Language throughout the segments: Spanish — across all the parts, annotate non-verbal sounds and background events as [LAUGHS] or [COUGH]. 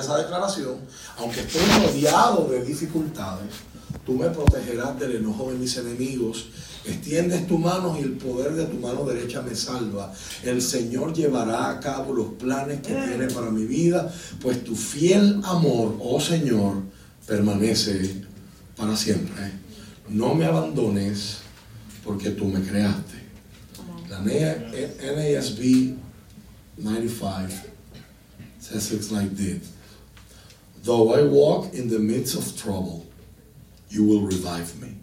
esa declaración, aunque estoy rodeado de dificultades, tú me protegerás del enojo de mis enemigos. Extiendes tu mano y el poder de tu mano derecha me salva. El Señor llevará a cabo los planes que tiene para mi vida, pues tu fiel amor, oh Señor, permanece para siempre. No me abandones porque tú me creaste. La NASB 95 says it's like this. Though I walk in the midst of trouble, you will revive me.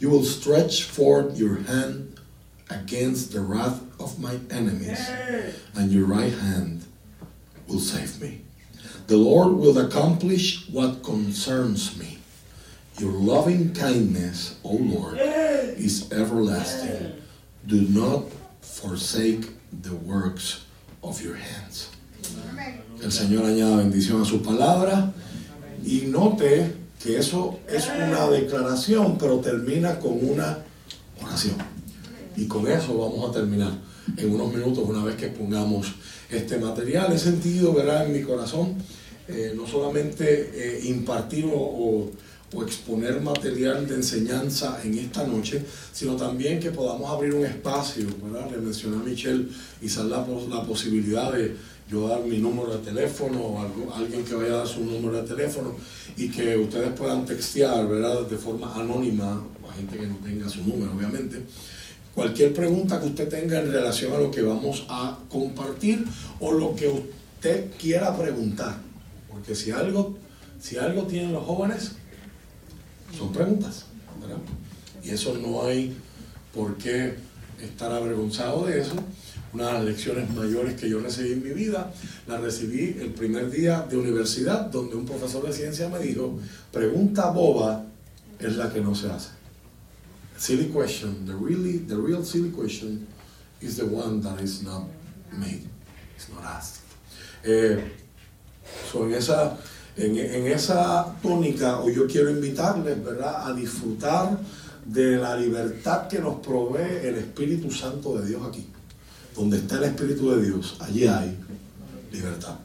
You will stretch forth your hand against the wrath of my enemies, and your right hand will save me. The Lord will accomplish what concerns me. Your loving kindness, O Lord, is everlasting. Do not forsake the works of your hands. El Señor añada bendición a su palabra y note que eso es una declaración, pero termina con una oración. Y con eso vamos a terminar en unos minutos una vez que pongamos este material. He sentido, ¿verdad?, en mi corazón, eh, no solamente eh, impartir o, exponer material de enseñanza en esta noche, sino también que podamos abrir un espacio, ¿verdad? Le mencioné a Michelle y la, la posibilidad de yo dar mi número de teléfono o algo, alguien que vaya a dar su número de teléfono y que ustedes puedan textear, ¿verdad? De forma anónima, a gente que no tenga su número, obviamente. Cualquier pregunta que usted tenga en relación a lo que vamos a compartir o lo que usted quiera preguntar. Porque si algo, si algo tienen los jóvenes, son preguntas, ¿verdad? Y eso no hay por qué estar avergonzado de eso una de las lecciones mayores que yo recibí en mi vida, la recibí el primer día de universidad, donde un profesor de ciencia me dijo, pregunta boba es la que no se hace. Silly question, the really, the real silly question is the one that is not made, it's not asked. Eh, en esa, en esa tónica, o yo quiero invitarles, ¿verdad?, a disfrutar de la libertad que nos provee el Espíritu Santo de Dios aquí donde está el Espíritu de Dios, allí hay libertad.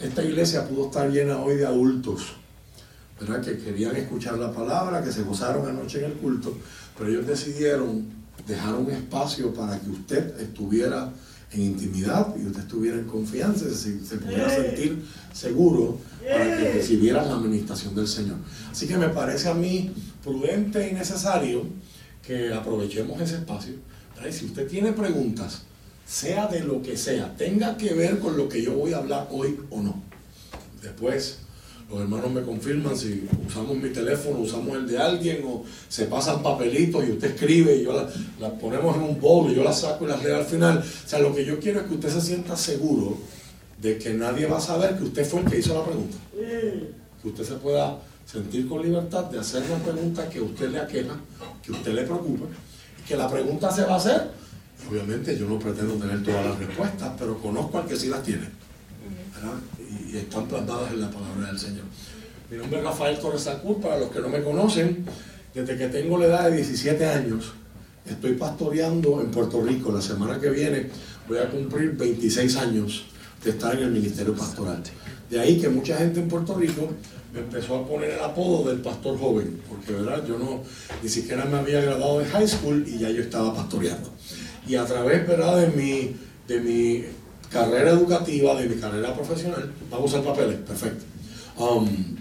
Esta iglesia pudo estar llena hoy de adultos, ¿verdad? Que querían escuchar la palabra, que se gozaron anoche en el culto, pero ellos decidieron dejar un espacio para que usted estuviera en intimidad y usted estuviera en confianza, se, se pudiera sentir seguro para que recibiera la administración del Señor. Así que me parece a mí prudente y necesario que aprovechemos ese espacio. Si usted tiene preguntas, sea de lo que sea, tenga que ver con lo que yo voy a hablar hoy o no. Después, los hermanos me confirman si usamos mi teléfono, usamos el de alguien o se pasan papelitos y usted escribe y yo las la ponemos en un bowl y yo las saco y las leo al final. O sea, lo que yo quiero es que usted se sienta seguro de que nadie va a saber que usted fue el que hizo la pregunta. Que usted se pueda sentir con libertad de hacer una pregunta que usted le aqueja, que usted le preocupa, y que la pregunta se va a hacer Obviamente yo no pretendo tener todas las respuestas, pero conozco al que sí las tiene. Y, están plantadas en la palabra del Señor. Mi nombre es Rafael Torres Acur, para los que no me conocen, desde que tengo la edad de 17 años, estoy pastoreando en Puerto Rico. La semana que viene voy a cumplir 26 años de estar en el ministerio pastoral. De ahí que mucha gente en Puerto Rico me empezó a poner el apodo del pastor joven, porque ¿verdad? yo no ni siquiera me había graduado de high school y ya yo estaba pastoreando y a través. De, mi, de mi carrera educativa, de mi carrera profesional, vamos a usar papeles, perfecto. Um,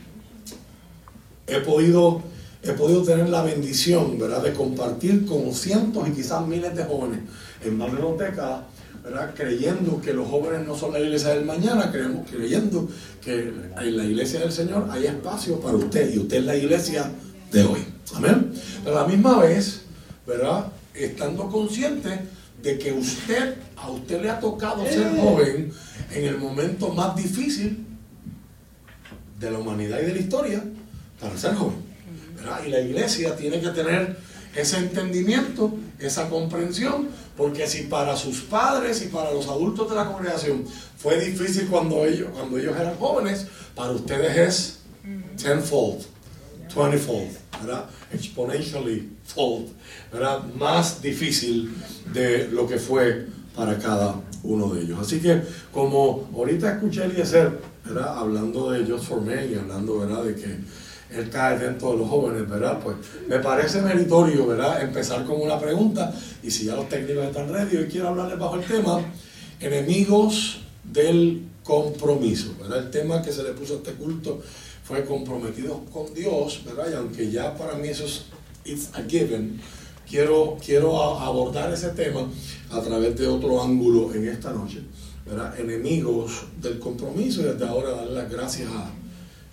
he, podido, he podido tener la bendición ¿verdad? de compartir con cientos y quizás miles de jóvenes en más biblioteca, ¿verdad? creyendo que los jóvenes no son la iglesia del mañana, creemos, creyendo que en la iglesia del Señor hay espacio para usted y usted es la iglesia de hoy. Amén. Pero a la misma vez, ¿verdad? estando consciente de que usted, a usted le ha tocado ser joven en el momento más difícil de la humanidad y de la historia para ser joven. Y la iglesia tiene que tener ese entendimiento, esa comprensión, porque si para sus padres y para los adultos de la congregación fue difícil cuando ellos, cuando ellos eran jóvenes, para ustedes es tenfold, twentyfold, ¿verdad? Exponentially fold, ¿verdad? Más difícil de lo que fue para cada uno de ellos. Así que, como ahorita escuché a Eliezer ¿verdad? Hablando de Just for Men y hablando, ¿verdad? De que él cae dentro de los jóvenes, ¿verdad? Pues me parece meritorio, ¿verdad? Empezar con una pregunta y si ya los técnicos están ready, hoy quiero hablarles bajo el tema enemigos del compromiso, ¿verdad? El tema que se le puso a este culto fue comprometidos con Dios, ¿verdad? Y aunque ya para mí eso es it's a given, quiero, quiero abordar ese tema a través de otro ángulo en esta noche. Enemigos del compromiso y desde ahora dar las gracias a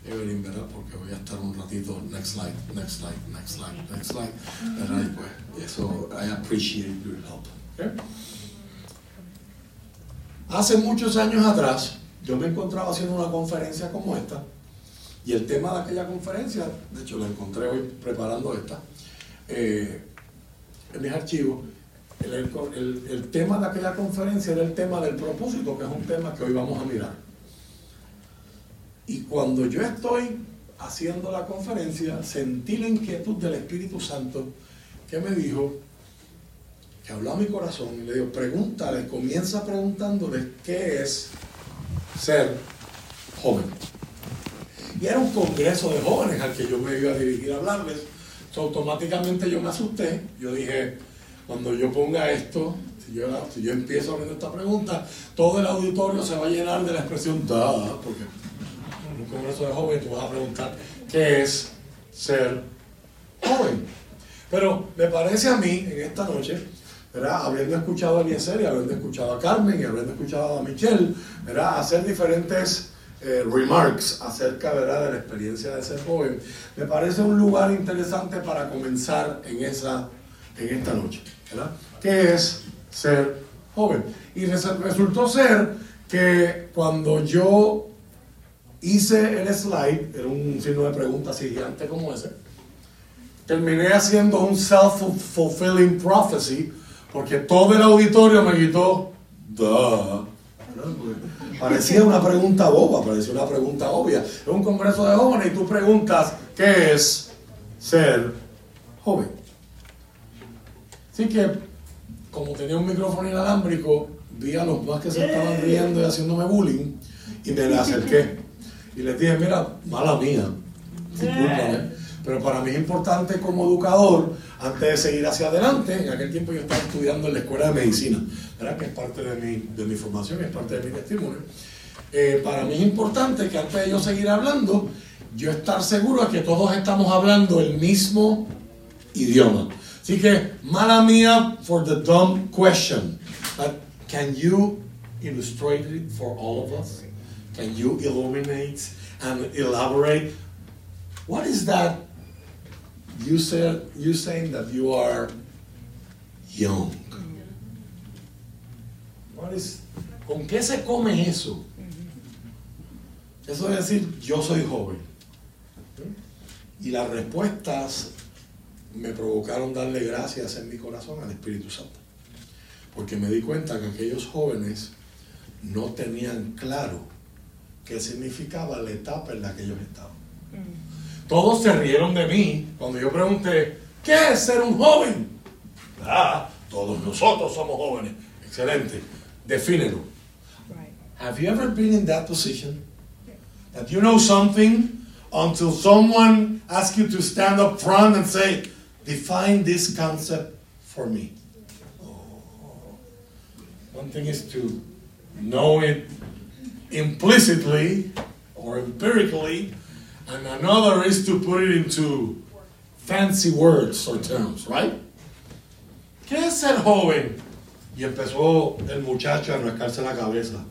Evelyn, ¿verdad? Porque voy a estar un ratito, next slide, next slide, next slide, next slide, ¿verdad? Pues eso, I appreciate your help. Hace muchos años atrás, yo me encontraba haciendo una conferencia como esta, y el tema de aquella conferencia, de hecho la encontré hoy preparando esta, eh, mis archivos, el, tema de aquella conferencia era el tema del propósito, que es un tema que hoy vamos a mirar. Y cuando yo estoy haciendo la conferencia, sentí la inquietud del Espíritu Santo que me dijo, que habló a mi corazón y le digo, pregúntale, comienza preguntándoles qué es ser joven. Y era un congreso de jóvenes al que yo me iba a dirigir a hablarles. Automáticamente yo me asusté. Yo dije, cuando yo ponga esto, si yo, si yo empiezo abriendo esta pregunta, todo el auditorio se va a llenar de la expresión da, porque en un congreso de jóvenes tú vas a preguntar qué es ser joven. Pero me parece a mí, en esta noche, habiendo escuchado a Eliezer y habiendo escuchado a Carmen y habiendo escuchado a Michelle, ¿verdad? hacer diferentes eh, remarks acerca ¿verdad? de la experiencia de ser joven, me parece un lugar interesante para comenzar en, esa, en esta noche. ¿verdad? ¿Qué es ser joven? Y resultó ser que cuando yo hice el slide, era un signo de pregunta gigante como ese, terminé haciendo un self-fulfilling prophecy, porque todo el auditorio me gritó, duh. Parecía una pregunta boba, parecía una pregunta obvia. Es un congreso de jóvenes y tú preguntas, ¿qué es ser joven? Así que, como tenía un micrófono inalámbrico, vi a los más que se estaban riendo y haciéndome bullying y me le acerqué. Y les dije, mira, mala mía, discúlpame, pero para mí es importante como educador, antes de seguir hacia adelante, en aquel tiempo yo estaba estudiando en la escuela de medicina, ¿verdad? que es parte de mi, de mi formación, es parte de mi testimonio. Eh, para mí es importante que antes de yo seguir hablando, yo estar seguro de que todos estamos hablando el mismo idioma. Así que, mala mía for the dumb question. But can you illustrate it for all of us? Can you illuminate and elaborate? What is that You said you saying that you are young. ¿Con qué se come eso? Eso es decir, yo soy joven. Y las respuestas me provocaron darle gracias en mi corazón al Espíritu Santo. Porque me di cuenta que aquellos jóvenes no tenían claro qué significaba la etapa en la que ellos estaban. Todos se rieron de mí cuando yo pregunté, ¿qué es ser un joven? Ah, todos nosotros somos jóvenes. Excelente. Defínelo. Right. Have you ever been in that position? That you know something until someone asks you to stand up front and say, define this concept for me. Oh. One thing is to know it implicitly or empirically, and another is to put it into fancy words or terms, right? ¿Qué es ser joven? Y empezó el muchacho a rascarse la cabeza.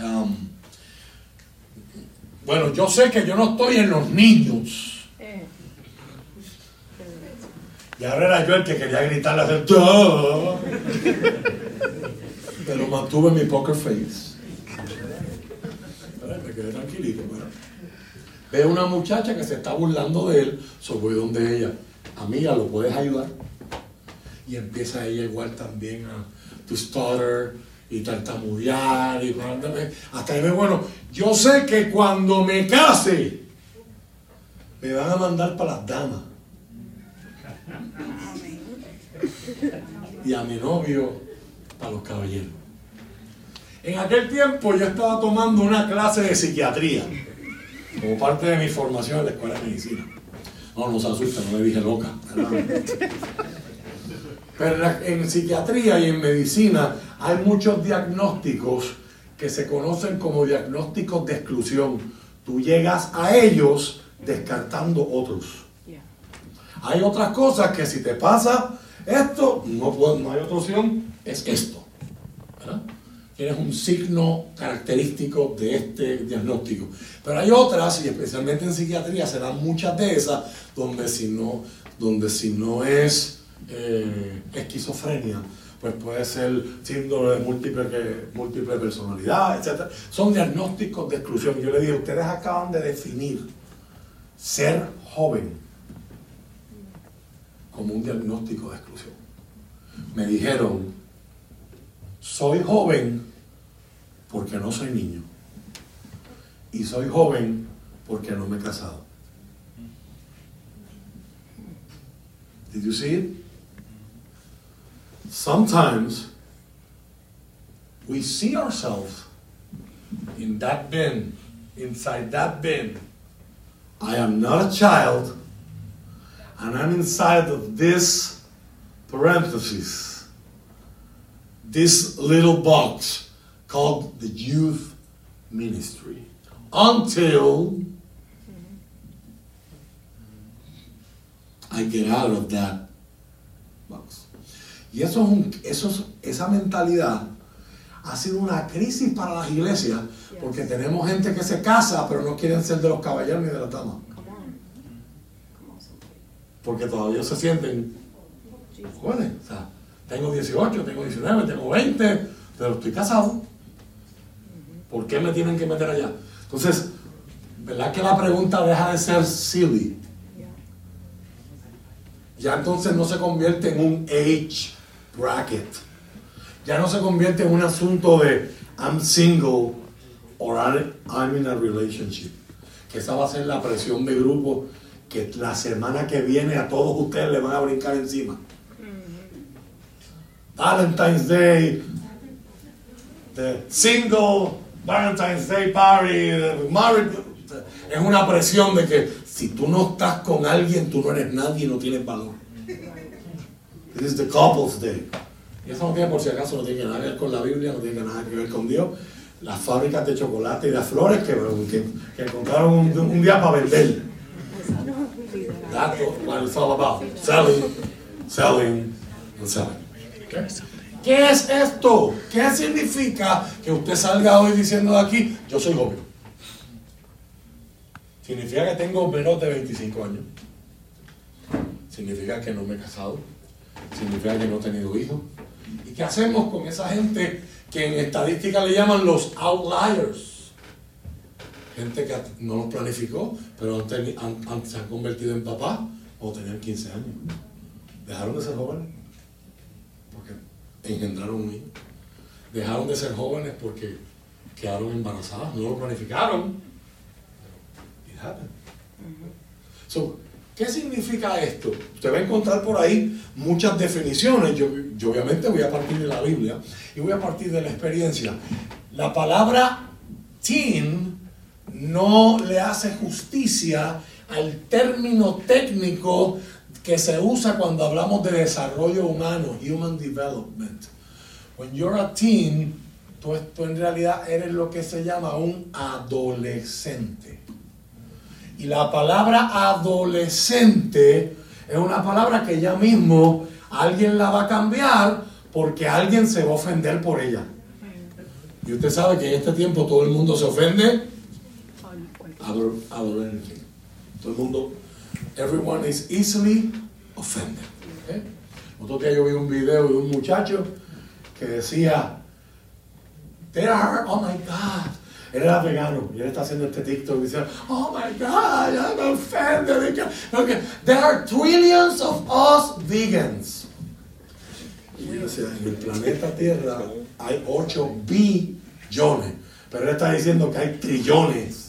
Um, bueno, yo sé que yo no estoy en los niños. Y ahora era yo el que quería gritarle hacer todo. Pero mantuve mi poker face. Me quedé tranquilito, ¿verdad? Ve una muchacha que se está burlando de él, so voy donde ella. Amiga, ¿lo puedes ayudar? Y empieza ella igual también a tu stutter y tartamudear y hasta ahí bueno, yo sé que cuando me case me van a mandar para las damas. Y a mi novio para los caballeros. En aquel tiempo yo estaba tomando una clase de psiquiatría como parte de mi formación en la escuela de medicina. No, no se asusta, no le dije loca. Pero en psiquiatría y en medicina hay muchos diagnósticos que se conocen como diagnósticos de exclusión. Tú llegas a ellos descartando otros. Hay otras cosas que si te pasa esto, no, no hay otra opción, es esto. ¿verdad? Tienes un signo característico de este diagnóstico. Pero hay otras, y especialmente en psiquiatría se dan muchas de esas, donde si no, donde si no es eh, esquizofrenia, pues puede ser síndrome de múltiple, múltiple personalidad, etc. Son diagnósticos de exclusión. Yo le digo, ustedes acaban de definir ser joven como un diagnóstico de exclusión. Me dijeron, soy joven porque no soy niño. Y soy joven porque no me he casado. Did you see it? Sometimes we see ourselves in that bin, inside that bin. I am not a child, and I'm inside of this parenthesis, this little box called the youth ministry. Until I get out of that box. Y eso es un, eso es, esa mentalidad ha sido una crisis para las iglesias porque tenemos gente que se casa pero no quieren ser de los caballeros ni de las damas. Porque todavía se sienten jóvenes. O sea, tengo 18, tengo 19, tengo 20, pero estoy casado. ¿Por qué me tienen que meter allá? Entonces, ¿verdad que la pregunta deja de ser silly? Ya entonces no se convierte en un age bracket. Ya no se convierte en un asunto de I'm single or I'm in a relationship. Que esa va a ser la presión de grupo que la semana que viene a todos ustedes le van a brincar encima. Valentine's Day, the single Valentine's Day party, married. Es una presión de que si tú no estás con alguien, tú no eres nadie y no tienes valor. This is the couple's day. Y eso no tiene, por si acaso, no tiene nada que ver con la Biblia, no tiene nada que ver con Dios. Las fábricas de chocolate y de flores que, que, encontraron un, día para vender. That's what it's all about. Selling, selling, and selling. ¿Qué es esto? ¿Qué significa que usted salga hoy diciendo de aquí, yo soy joven? Significa que tengo menos de 25 años. Significa que no me he casado. Significa que no he tenido hijos. ¿Y qué hacemos con esa gente que en estadística le llaman los outliers? Gente que no los planificó, pero se han convertido en papá o tenían 15 años. Dejaron de ser jóvenes engendraron un hijo. Dejaron de ser jóvenes porque quedaron embarazadas, no lo planificaron. So, ¿Qué significa esto? Usted va a encontrar por ahí muchas definiciones. Yo, yo, obviamente voy a partir de la Biblia y voy a partir de la experiencia. La palabra teen no le hace justicia al término técnico que se usa cuando hablamos de desarrollo humano, human development. When you're a teen, tú, en realidad eres lo que se llama un adolescente. Y la palabra adolescente es una palabra que ya mismo alguien la va a cambiar porque alguien se va a ofender por ella. Y usted sabe que en este tiempo todo el mundo se ofende. Adolescente. Todo el mundo Everyone is easily offended. Otro día yo vi un video de un muchacho que decía, There are, oh my God. Él era vegano y él está haciendo este TikTok y dice, Oh my God, I'm offended. Okay. There are trillions of us vegans. Y yo decía, en el planeta Tierra hay 8 billones. Pero él está diciendo que hay trillones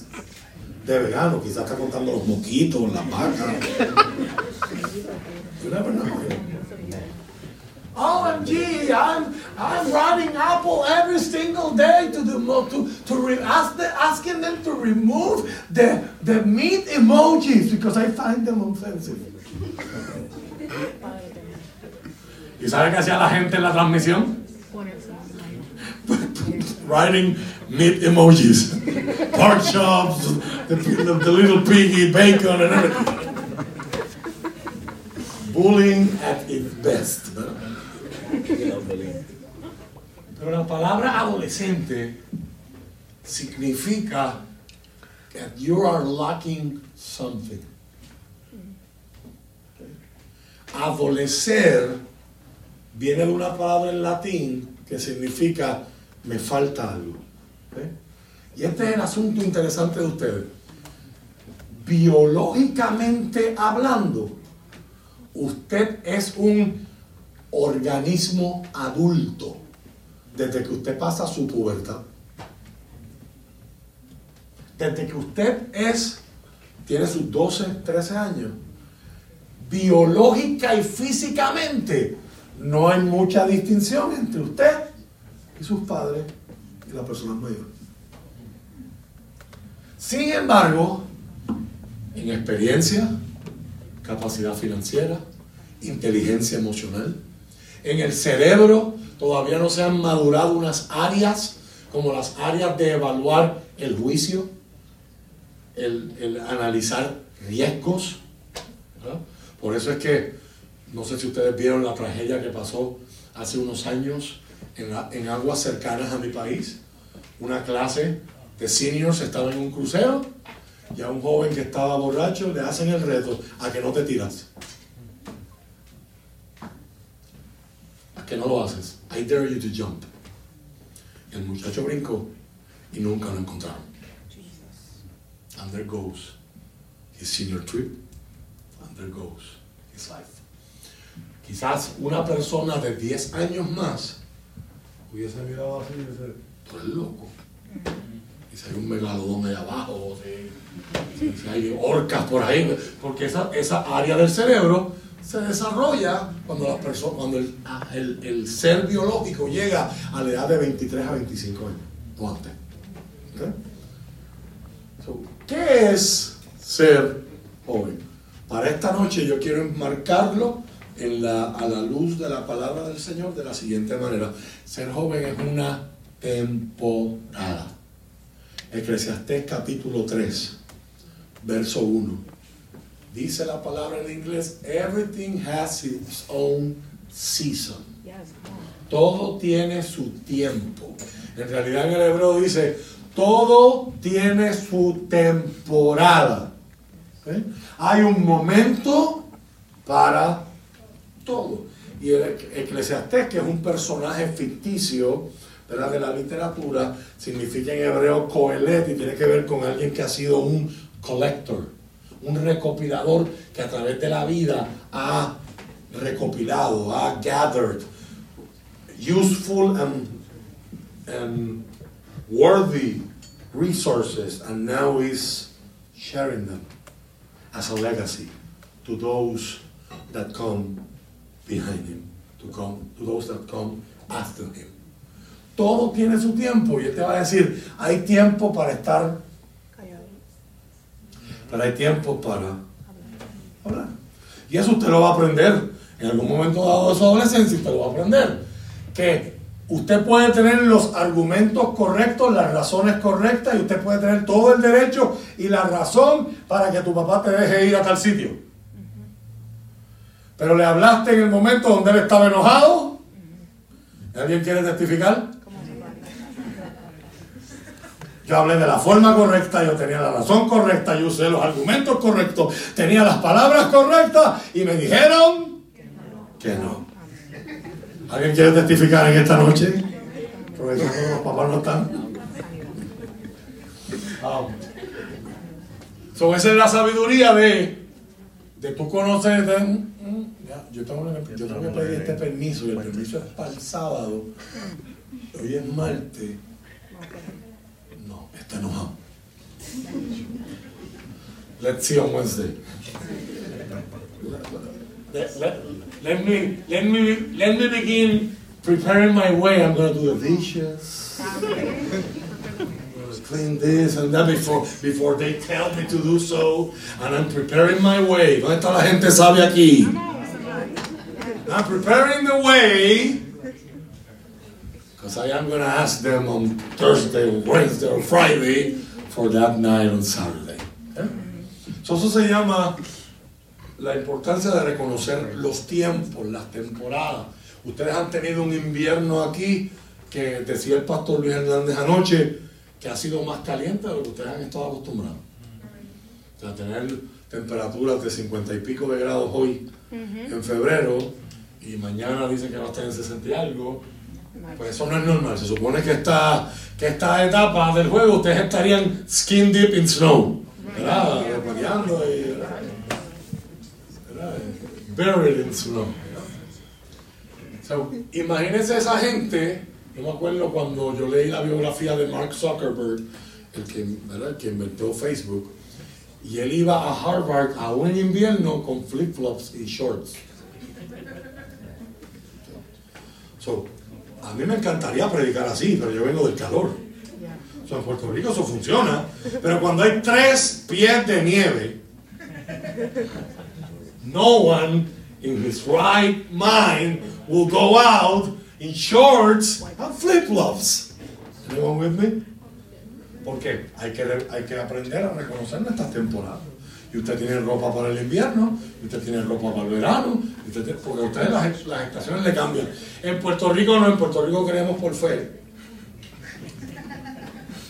de vegano, quizás está contando los moquitos, las vacas. OMG, I'm, I'm writing Apple every single day to the to, to re, ask the, asking them to remove the, the meat emojis because I find them offensive. ¿Y sabe qué hacía la gente en la transmisión? [LAUGHS] Writing meat emojis, pork chops, the, little piggy, bacon, and everything. Bullying at its best. Pero la palabra adolescente significa that you are lacking something. Adolecer viene de una palabra en latín que significa me falta algo. ¿ok? Y este es el asunto interesante de ustedes. Biológicamente hablando, usted es un organismo adulto desde que usted pasa su pubertad. Desde que usted es, tiene sus 12, 13 años, biológica y físicamente no hay mucha distinción entre usted y sus padres y las personas mayores. Sin embargo, en experiencia, capacidad financiera, inteligencia emocional, en el cerebro todavía no se han madurado unas áreas como las áreas de evaluar el juicio, el, el analizar riesgos. ¿verdad? Por eso es que, no sé si ustedes vieron la tragedia que pasó hace unos años en, la- en aguas cercanas a mi país. Una clase de seniors estaba en un crucero y a un joven que estaba borracho le hacen el reto a que no te tiras. ¿A que no lo haces? I dare you to jump. El muchacho brincó y nunca lo encontraron. And there goes his senior trip. And there goes his life. Quizás una persona de 10 años más hubiese mirado así y dice, tú eres loco. Y si hay un megalodón ahí abajo, si, si hay orcas por ahí, porque esa, esa área del cerebro se desarrolla cuando, las personas, cuando el, a- el- el ser biológico llega a la edad de 23 a 25 años, o antes. ¿Qué es ser joven? Para esta noche yo quiero enmarcarlo en la, a la luz de la palabra del Señor de la siguiente manera. Ser joven es una temporada. Eclesiastés capítulo 3, verso 1. Dice la palabra en inglés, everything has its own season. Todo tiene su tiempo. En realidad en el hebreo dice, todo tiene su temporada. ¿Ok? Hay un momento para todo. Y el eclesiastés, que es un personaje ficticio de la literatura, significa en hebreo coelet y tiene que ver con alguien que ha sido un collector, un recopilador que a través de la vida ha recopilado, ha gathered useful and, and worthy resources and now is sharing them as a legacy to those that come behind him, to come to those that come after him. Todo tiene su tiempo y él te va a decir, hay tiempo para estar, pero hay tiempo para hablar. Y eso usted lo va a aprender en algún momento dado de su adolescencia, usted lo va a aprender. Que usted puede tener los argumentos correctos, las razones correctas, y usted puede tener todo el derecho y la razón para que tu papá te deje ir a tal sitio. Pero le hablaste en el momento donde él estaba enojado. ¿Alguien quiere testificar? Hablé de la forma correcta, yo tenía la razón correcta, yo usé los argumentos correctos, tenía las palabras correctas y me dijeron que no. ¿Alguien quiere testificar en esta noche? Aprovechando que los papás no están. Ah. So, esa es la sabiduría de, de tú conocer. de- mm, ya, yo tengo, que- yo tengo este permiso y el permiso es para el sábado. Hoy es martes. No, está enojado. Let's see on Wednesday. Let, let- let me, let me, let me begin preparing my way. I'm going to do the dishes. clean this and that before, before they tell me to do so. And I'm preparing my way. ¿Dónde está la gente sabe aquí? I'm preparing the way. Because I am going to ask them on Thursday or Wednesday or Friday for that night on Saturday. ¿Eh? So, eso se llama la importancia de reconocer los tiempos, las temporadas. Ustedes han tenido un invierno aquí que decía el pastor Luis Hernández anoche que ha sido más caliente de lo que ustedes han estado acostumbrados. O sea, tener temperaturas de 50 y pico de grados hoy en febrero y mañana dicen que va a estar en 60 y algo. Pues eso no es normal. Se supone que esta, que esta etapa del juego ustedes estarían skin deep in snow. ¿Verdad? y. ¿verdad? Buried in snow. So, imagínense esa gente yo me acuerdo cuando yo leí la biografía de Mark Zuckerberg, el que, ¿verdad? que inventó Facebook, y él iba a Harvard a un invierno con flip-flops y shorts. So, a mí me encantaría predicar así, pero yo vengo del calor. So, en Puerto Rico eso funciona, pero cuando hay tres pies de nieve, no one in his right mind will go out in shorts and flip-flops. Anyone with me? ¿Por qué? Hay que, hay que aprender a reconocer nuestras temporadas. Y usted tiene ropa para el invierno, y usted tiene ropa para el verano, porque a ustedes las, las, estaciones le cambian. En Puerto Rico no, en Puerto Rico creemos por fe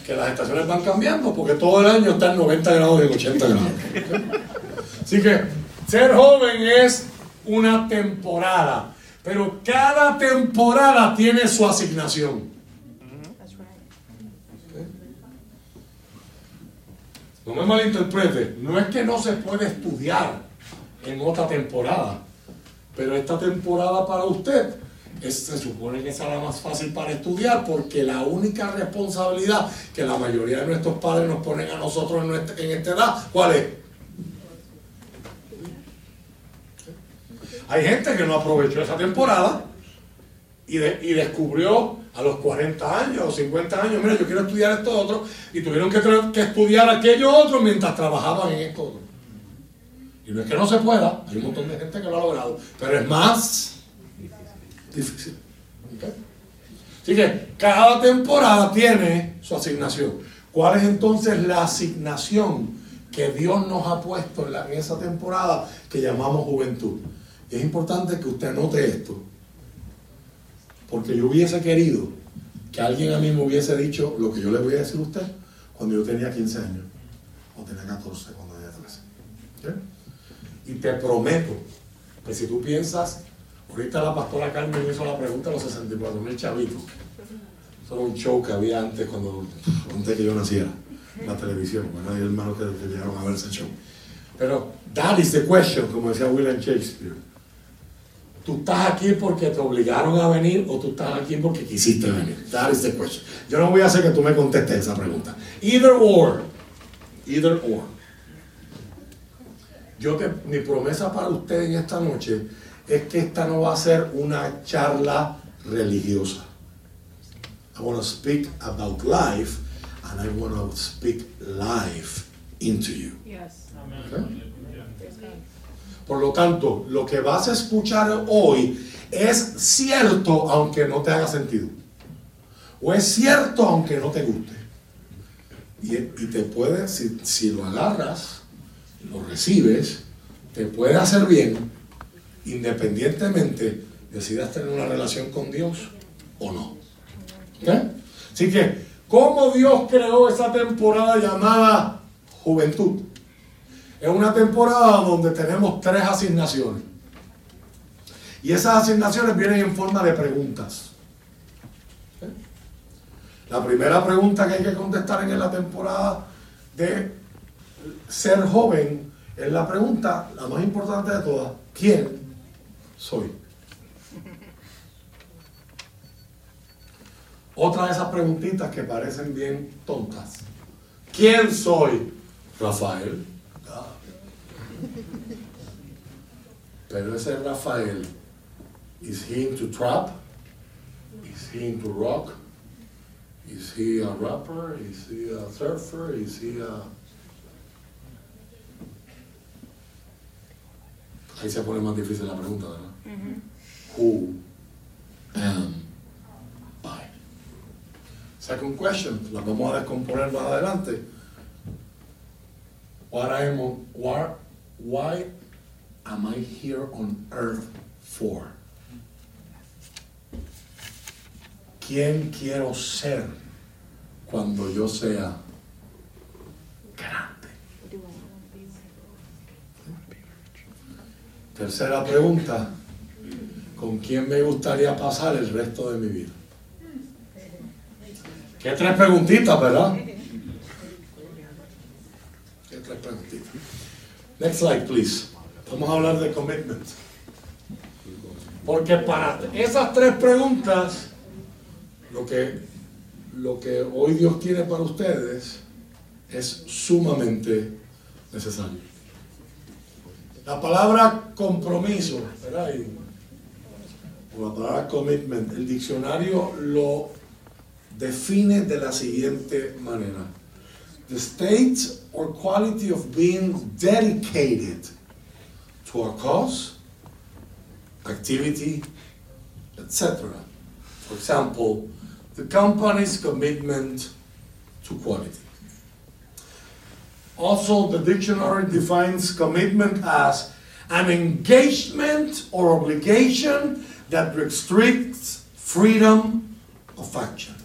que las estaciones van cambiando porque todo el año está en 90 grados y en 80 grados. Así que ser joven es una temporada. Pero cada temporada tiene su asignación. No me malinterprete, no es que no se puede estudiar en otra temporada, pero esta temporada para usted se supone que será más fácil para estudiar porque la única responsabilidad que la mayoría de nuestros padres nos ponen a nosotros en, en esta edad, ¿cuál es? Hay gente que no aprovechó esa temporada y, descubrió a los 40 años o 50 años, mira, yo quiero estudiar esto otro, y tuvieron que, estudiar aquello otro mientras trabajaban en esto otro. Y no es que no se pueda, hay un montón de gente que lo ha logrado, pero es más difícil. Así que cada temporada tiene su asignación. ¿Cuál es entonces la asignación que Dios nos ha puesto en, en esa temporada que llamamos juventud? es importante que usted note esto, porque yo hubiese querido que alguien a mí me hubiese dicho lo que yo le voy a decir a usted cuando yo tenía 15 años, o tenía 14, cuando tenía 13. Y te prometo que si tú piensas, ahorita la pastora Carmen hizo la pregunta a los 64 mil chavitos. Eso era un show que había antes, cuando, antes que yo naciera, la televisión. Bueno, hay hermanos que llegaron a ver ese show. Pero that is the question, como decía William Shakespeare. ¿Tú estás aquí porque te obligaron a venir o tú estás aquí porque quisiste venir? That is the question. Yo no voy a hacer que tú me contestes esa pregunta. Either or. Either or. Yo que mi promesa para usted en esta noche es que esta no va a ser una charla religiosa. I want to speak about life and I want to speak life into you. Yes. Okay? Por lo tanto, lo que vas a escuchar hoy es cierto aunque no te haga sentido. O es cierto aunque no te guste. Y, te puede, si, lo agarras, lo recibes, te puede hacer bien, independientemente decidas tener una relación con Dios o no. Así que, ¿cómo Dios creó esa temporada llamada juventud? Es una temporada donde tenemos tres asignaciones. Y esas asignaciones vienen en forma de preguntas. La primera pregunta que hay que contestar en la temporada de ser joven es la pregunta, la más importante de todas, ¿quién soy? Otra de esas preguntitas que parecen bien tontas. ¿Quién soy? Rafael. Pero ese Rafael Is he into trap? Is he into rock? Is he a rapper? Is he a surfer? Is he a... Ahí se pone más difícil la pregunta, ¿verdad? Who am I? Second question, la vamos a descomponer más adelante. What I am, why, why am I here on earth for? ¿Quién quiero ser cuando yo sea grande? Tercera pregunta, ¿con quién me gustaría pasar el resto de mi vida? ¿Qué tres preguntitas, verdad? ¿Qué tres preguntitas? Next slide, please. Vamos a hablar de commitment. Porque para esas tres preguntas, lo que, lo que hoy Dios tiene para ustedes es sumamente necesario. La palabra compromiso, ¿verdad? O la palabra commitment, el diccionario lo define de la siguiente manera. The state or quality of being dedicated to a cause, activity, etc. For example, the company's commitment to quality. Also, the dictionary defines commitment as an engagement or obligation that restricts freedom of action.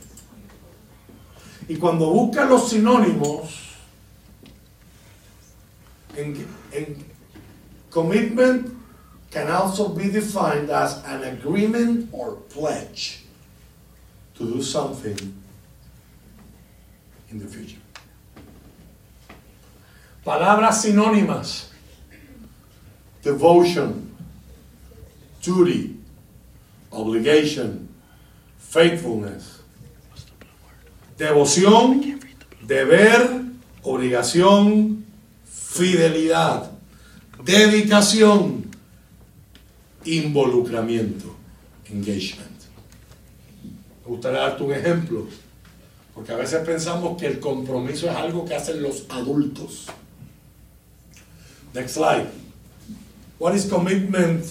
Y cuando busca los sinónimos, en, en- commitment can also be defined as an agreement or pledge to do something in the future. Palabras sinónimas. Devotion, duty, obligation, faithfulness. Devoción, deber, obligación, fidelidad, dedicación, involucramiento, engagement. Me gustaría darte un ejemplo, porque a veces pensamos que el compromiso es algo que hacen los adultos. Next slide. What is commitment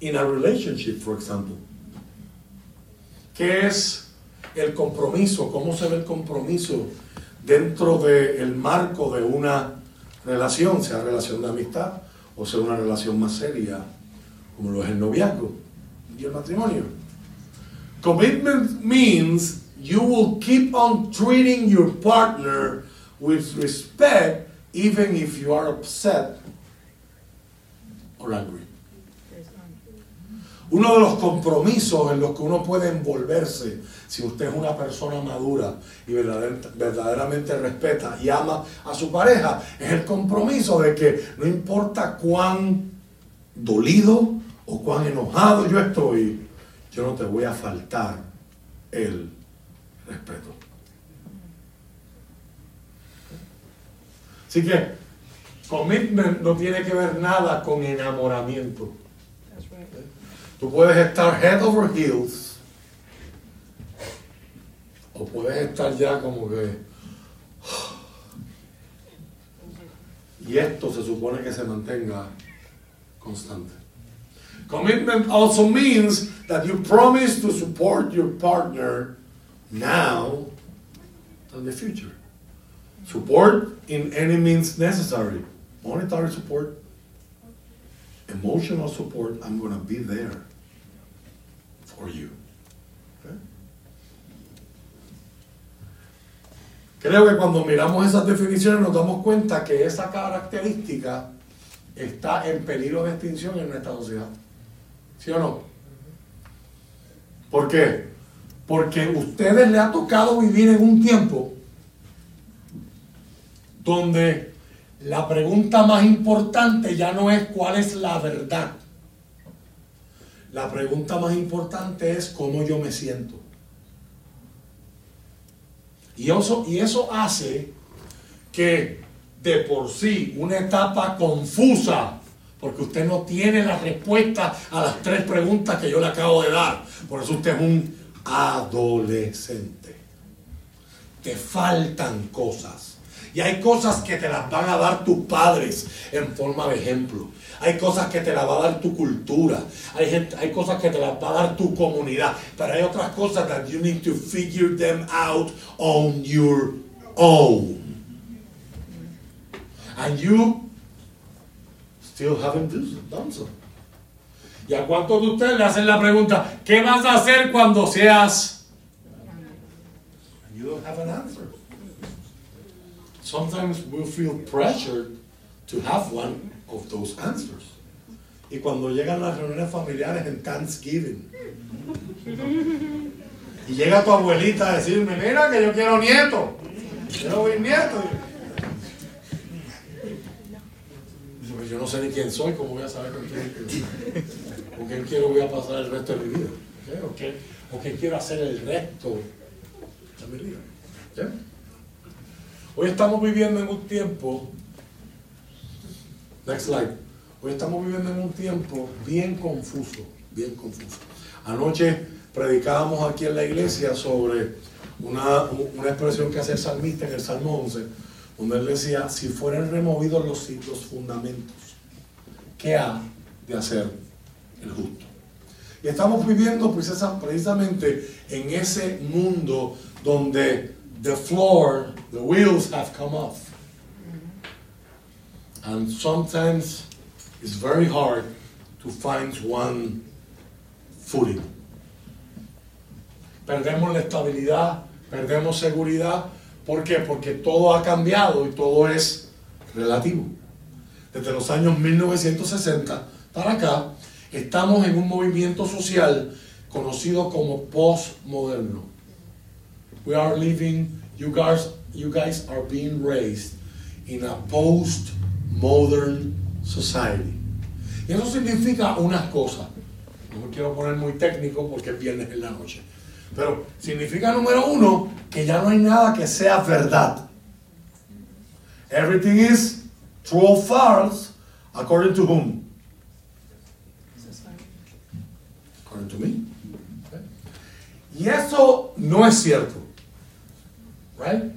in a relationship, for example? ¿Qué es el compromiso? ¿Cómo se ve el compromiso dentro del marco de una relación, sea relación de amistad o sea una relación más seria, como lo es el noviazgo y el matrimonio? Commitment means you will keep on treating your partner with respect even if you are upset or angry. Uno de los compromisos en los que uno puede envolverse, si usted es una persona madura y verdader- verdaderamente respeta y ama a su pareja, es el compromiso de que no importa cuán dolido o cuán enojado yo estoy, yo no te voy a faltar el respeto. Así que commitment no tiene que ver nada con enamoramiento. Tú puedes estar head over heels o puedes estar ya como que y esto se supone que se mantenga constante. Commitment also means that you promise to support your partner now and the future. Support in any means necessary. Monetary support, emotional support, I'm going to be there for you. Creo que cuando miramos esas definiciones nos damos cuenta que esa característica está en peligro de extinción en nuestra sociedad. ¿Sí o no? ¿Por qué? Porque a ustedes les ha tocado vivir en un tiempo donde la pregunta más importante ya no es cuál es la verdad. La pregunta más importante es cómo yo me siento. Y eso, y eso hace que de por sí una etapa confusa Porque usted no tiene la respuesta a las tres preguntas que yo le acabo de dar. Por eso usted es un adolescente. Te faltan cosas. Y hay cosas que te las van a dar tus padres en forma de ejemplo. Hay cosas que te las va a dar tu cultura. Hay, gente, hay cosas que te las va a dar tu comunidad. Pero hay otras cosas that you need to figure them out on your own. And you still haven't done so. ¿Y a cuántos de ustedes le hacen la pregunta, ¿qué vas a hacer cuando seas? And you don't have an answer. Sometimes we feel pressured to have one of those answers. Y cuando llegan las reuniones familiares en Thanksgiving, y llega tu abuelita a decirme, mira que yo quiero nieto, quiero nieto. Pues yo no sé ni quién soy, ¿cómo voy a saber con quién, con quién quiero voy a pasar el resto de mi vida? ¿O, qué, ¿O qué quiero hacer el resto de mi vida? Hoy estamos viviendo en un tiempo, next slide, hoy estamos viviendo en un tiempo bien confuso, bien confuso. Anoche predicábamos aquí en la iglesia sobre una, una expresión que hace el salmista en el Salmo 11, donde él decía, si fueran removidos los, los fundamentos, ¿qué ha de hacer el justo? Y estamos viviendo precisamente en ese mundo donde the floor, the wheels have come off. And sometimes it's very hard to find one footing. Perdemos la estabilidad, perdemos seguridad. ¿Por qué? Porque todo ha cambiado y todo es relativo. Desde los años 1960 para acá, estamos en un movimiento social conocido como postmoderno. We are living, you guys, you guys are being raised in a post-modern society. Y eso significa unas cosas. No me quiero poner muy técnico porque es viernes en la noche. Pero significa, número uno, que ya no hay nada que sea verdad. Everything is true or false, according to whom? According to me. Y eso no es cierto. Right?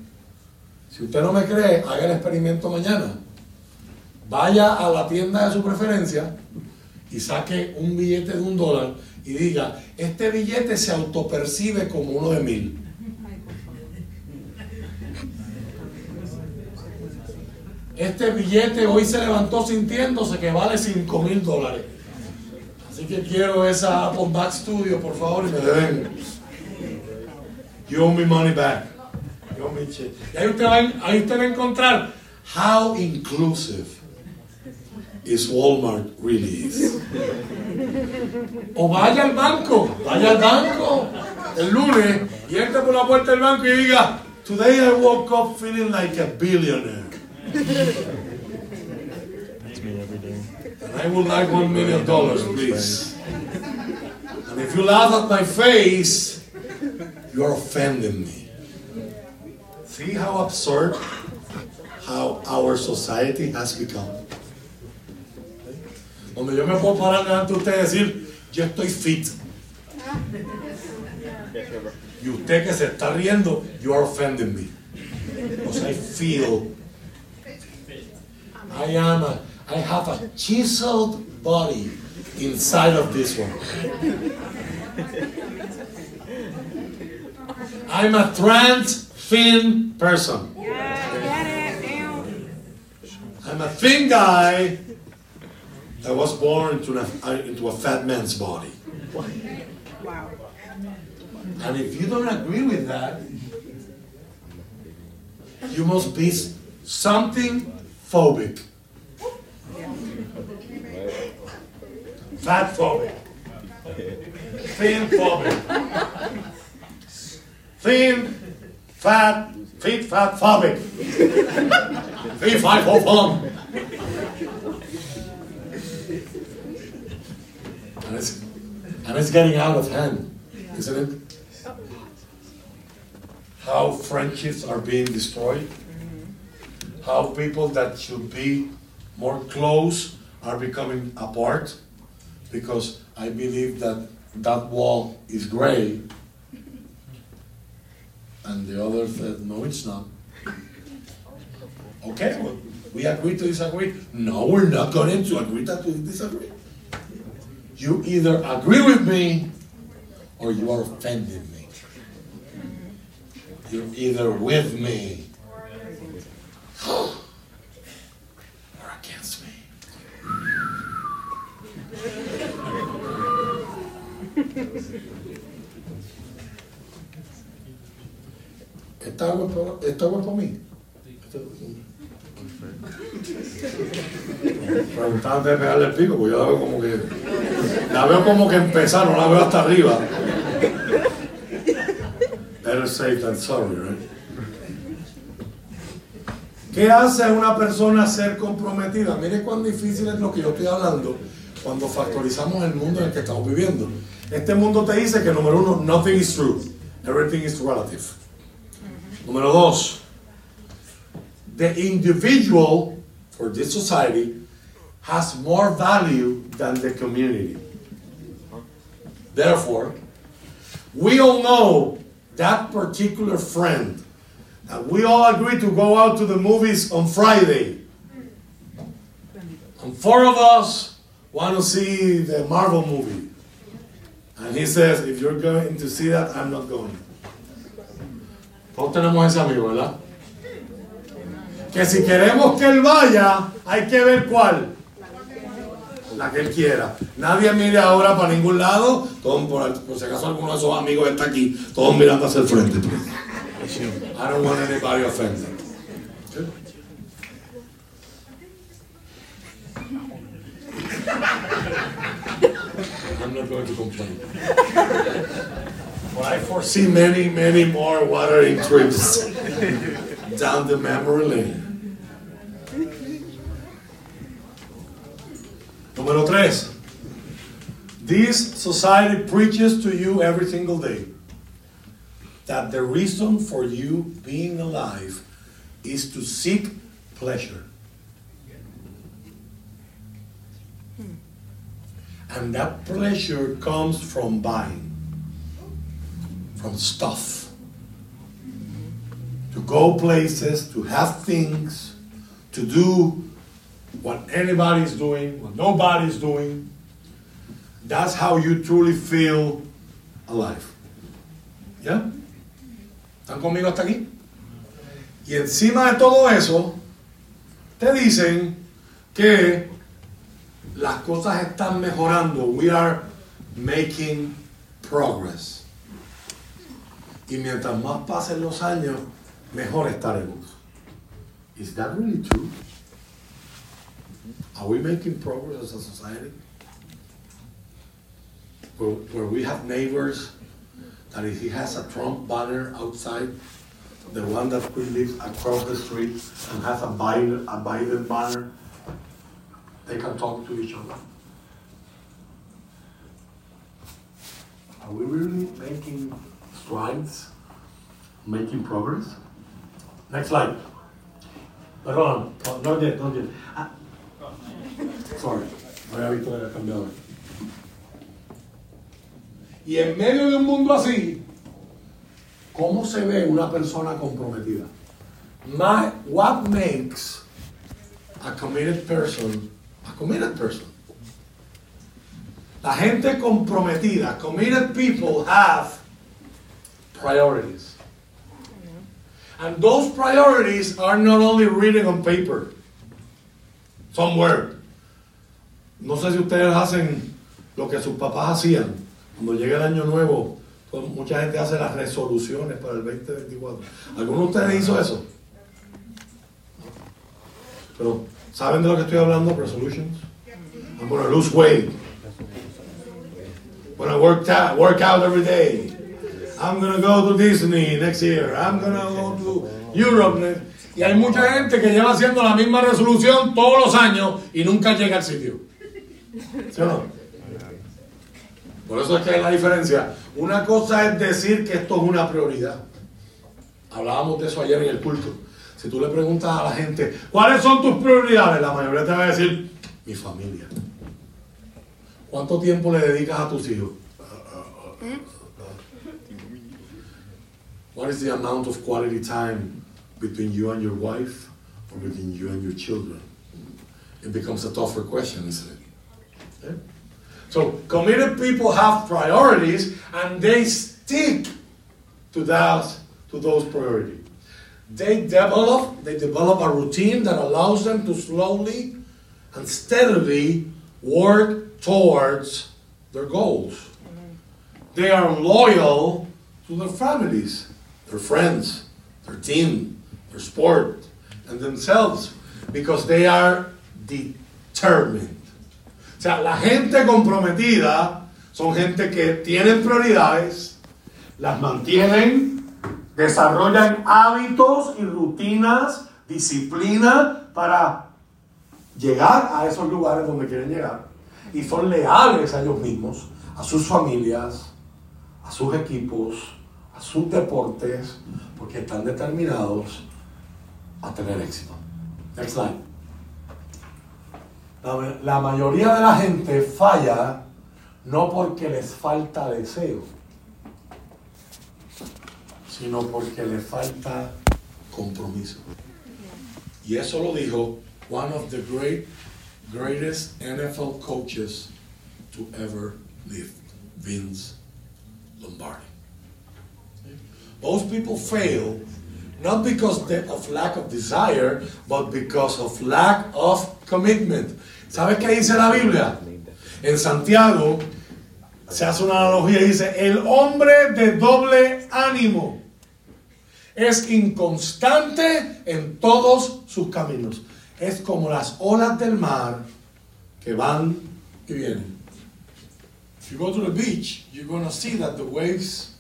Si usted no me cree, haga el experimento mañana. Vaya a la tienda de su preferencia y saque un billete de un dólar y diga, este billete se autopercibe como uno de mil. Este billete hoy se levantó sintiéndose que vale 5 mil dólares. Así que quiero esa Apple Back Studio, por favor, y me deben. Owe me money back. Owe me Y ahí usted, va, ahí usted va a encontrar how inclusive is Walmart really is. O vaya al banco, vaya al banco el lunes y entre por la puerta del banco y diga, Today I woke up feeling like a billionaire. That's me every day. And I would like one million dollars, please. And if you laugh at my face, you're offending me. See how absurd how our society has become. Donde yo me puedo parar delante de usted y decir, yo estoy fit. Y usted que se está riendo, you are offending me. Because I feel I am a, I have a chiseled body inside of this one. I'm a trans thin person. I'm a thin guy that was born into a, uh, into a fat man's body. Wow. And if you don't agree with that, you must be something phobic. Fat phobic. Thin phobic. Thin, fat, fit, fat phobic. Three, five, four, fun. And it's, and it's getting out of hand, isn't it? How friendships are being destroyed. Mm-hmm. How people that should be more close are becoming apart because I believe that that wall is gray and the other said, no, it's not. [LAUGHS] Okay, well, we agree to disagree. No, we're not going to agree to disagree. You either agree with me or you are offending me. You're either with me or against me. ¿Está agua está agua para mí? Preguntaba antes de pegarle el pico, porque yo la veo como que. La veo como que empezar, no la veo hasta arriba. Better safe than sorry, right? ¿Qué hace una persona ser comprometida? Mire cuán difícil es lo que yo estoy hablando cuando factorizamos el mundo en el que estamos viviendo. Este mundo te dice que, número uno, nothing is true, everything is relative. Número dos, the individual for this society has more value than the community. Therefore, we all know that particular friend that we all agree to go out to the movies on Friday. And four of us want to see the Marvel movie. And he says, if you're going to see that, I'm not going. Todos tenemos ese amigo, ¿verdad? Que si queremos que él vaya, hay que ver cuál. La que él quiera. Nadie mire ahora para ningún lado. Todos, por, por si acaso alguno de esos amigos está aquí, todos mirando hacia el frente. I don't want anybody offended. I'm not going to complain. But I foresee many, many more watering trips down the memory lane. Número tres. This society preaches to you every single day that the reason for you being alive is to seek pleasure. And that pleasure comes from buying, from stuff. To go places, to have things, to do what anybody's doing, what nobody's doing. That's how you truly feel alive. ¿Ya? ¿Están conmigo hasta aquí? Y encima de todo eso, te dicen que las cosas están mejorando. We are making progress. Y mientras más pasen los años, mejor estaremos. Is that really true? Are we making progress as a society? Where, where we have neighbors that if he has a Trump banner outside, the one that lives across the street and has a Biden, a Biden banner, they can talk to each other. Are we really making strides? Making progress? Next slide. Perdón, not yet, not yet. Sorry, no había visto que había cambiado. Y en medio de un mundo así, ¿cómo se ve una persona comprometida? My, what makes a committed person a committed person? La gente comprometida, committed people have priorities. And those priorities are not only written on paper, somewhere. No sé si ustedes hacen lo que sus papás hacían. Cuando llega el año nuevo, pues, mucha gente hace las resoluciones para el 2024. ¿Alguno de ustedes hizo eso? Pero, ¿saben de lo que estoy hablando? Resolutions. I'm going to lose weight. I'm going to work, ta- work out every day. I'm going to go to Disney next year. I'm going to go to Europe. next- Y hay mucha gente que lleva haciendo la misma resolución todos los años y nunca llega al sitio. [LAUGHS] ¿Sí o no? Por eso es que hay la diferencia. Una cosa es decir que esto es una prioridad. Hablábamos de eso ayer en el culto. Si tú le preguntas a la gente, ¿cuáles son tus prioridades? La mayoría te va a decir Mi familia. ¿Cuánto tiempo le dedicas a tus hijos? What is the amount of quality time between you and your wife or between you and your children? It becomes a tougher question, isn't it? So committed people have priorities and they stick to that, to those priorities. They develop, they develop a routine that allows them to slowly and steadily work towards their goals. Mm-hmm. They are loyal to their families, their friends, their team, their sport, and themselves because they are determined. O sea, la gente comprometida son gente que tienen prioridades, las mantienen, desarrollan hábitos y rutinas, disciplina para llegar a esos lugares donde quieren llegar y son leales a ellos mismos, a sus familias, a sus equipos, a sus deportes, porque están determinados a tener éxito. Next slide. La, mayoría de la gente falla no porque les falta deseo, sino porque les falta compromiso. Y eso lo dijo one of the great, greatest NFL coaches to ever live, Vince Lombardi. Most people fail not because of lack of desire, but because of lack of commitment. ¿Sabes qué dice la Biblia? En Santiago se hace una analogía y dice, el hombre de doble ánimo es inconstante en todos sus caminos. Es como las olas del mar que van y vienen. If you go to the beach, you're going to see that the waves,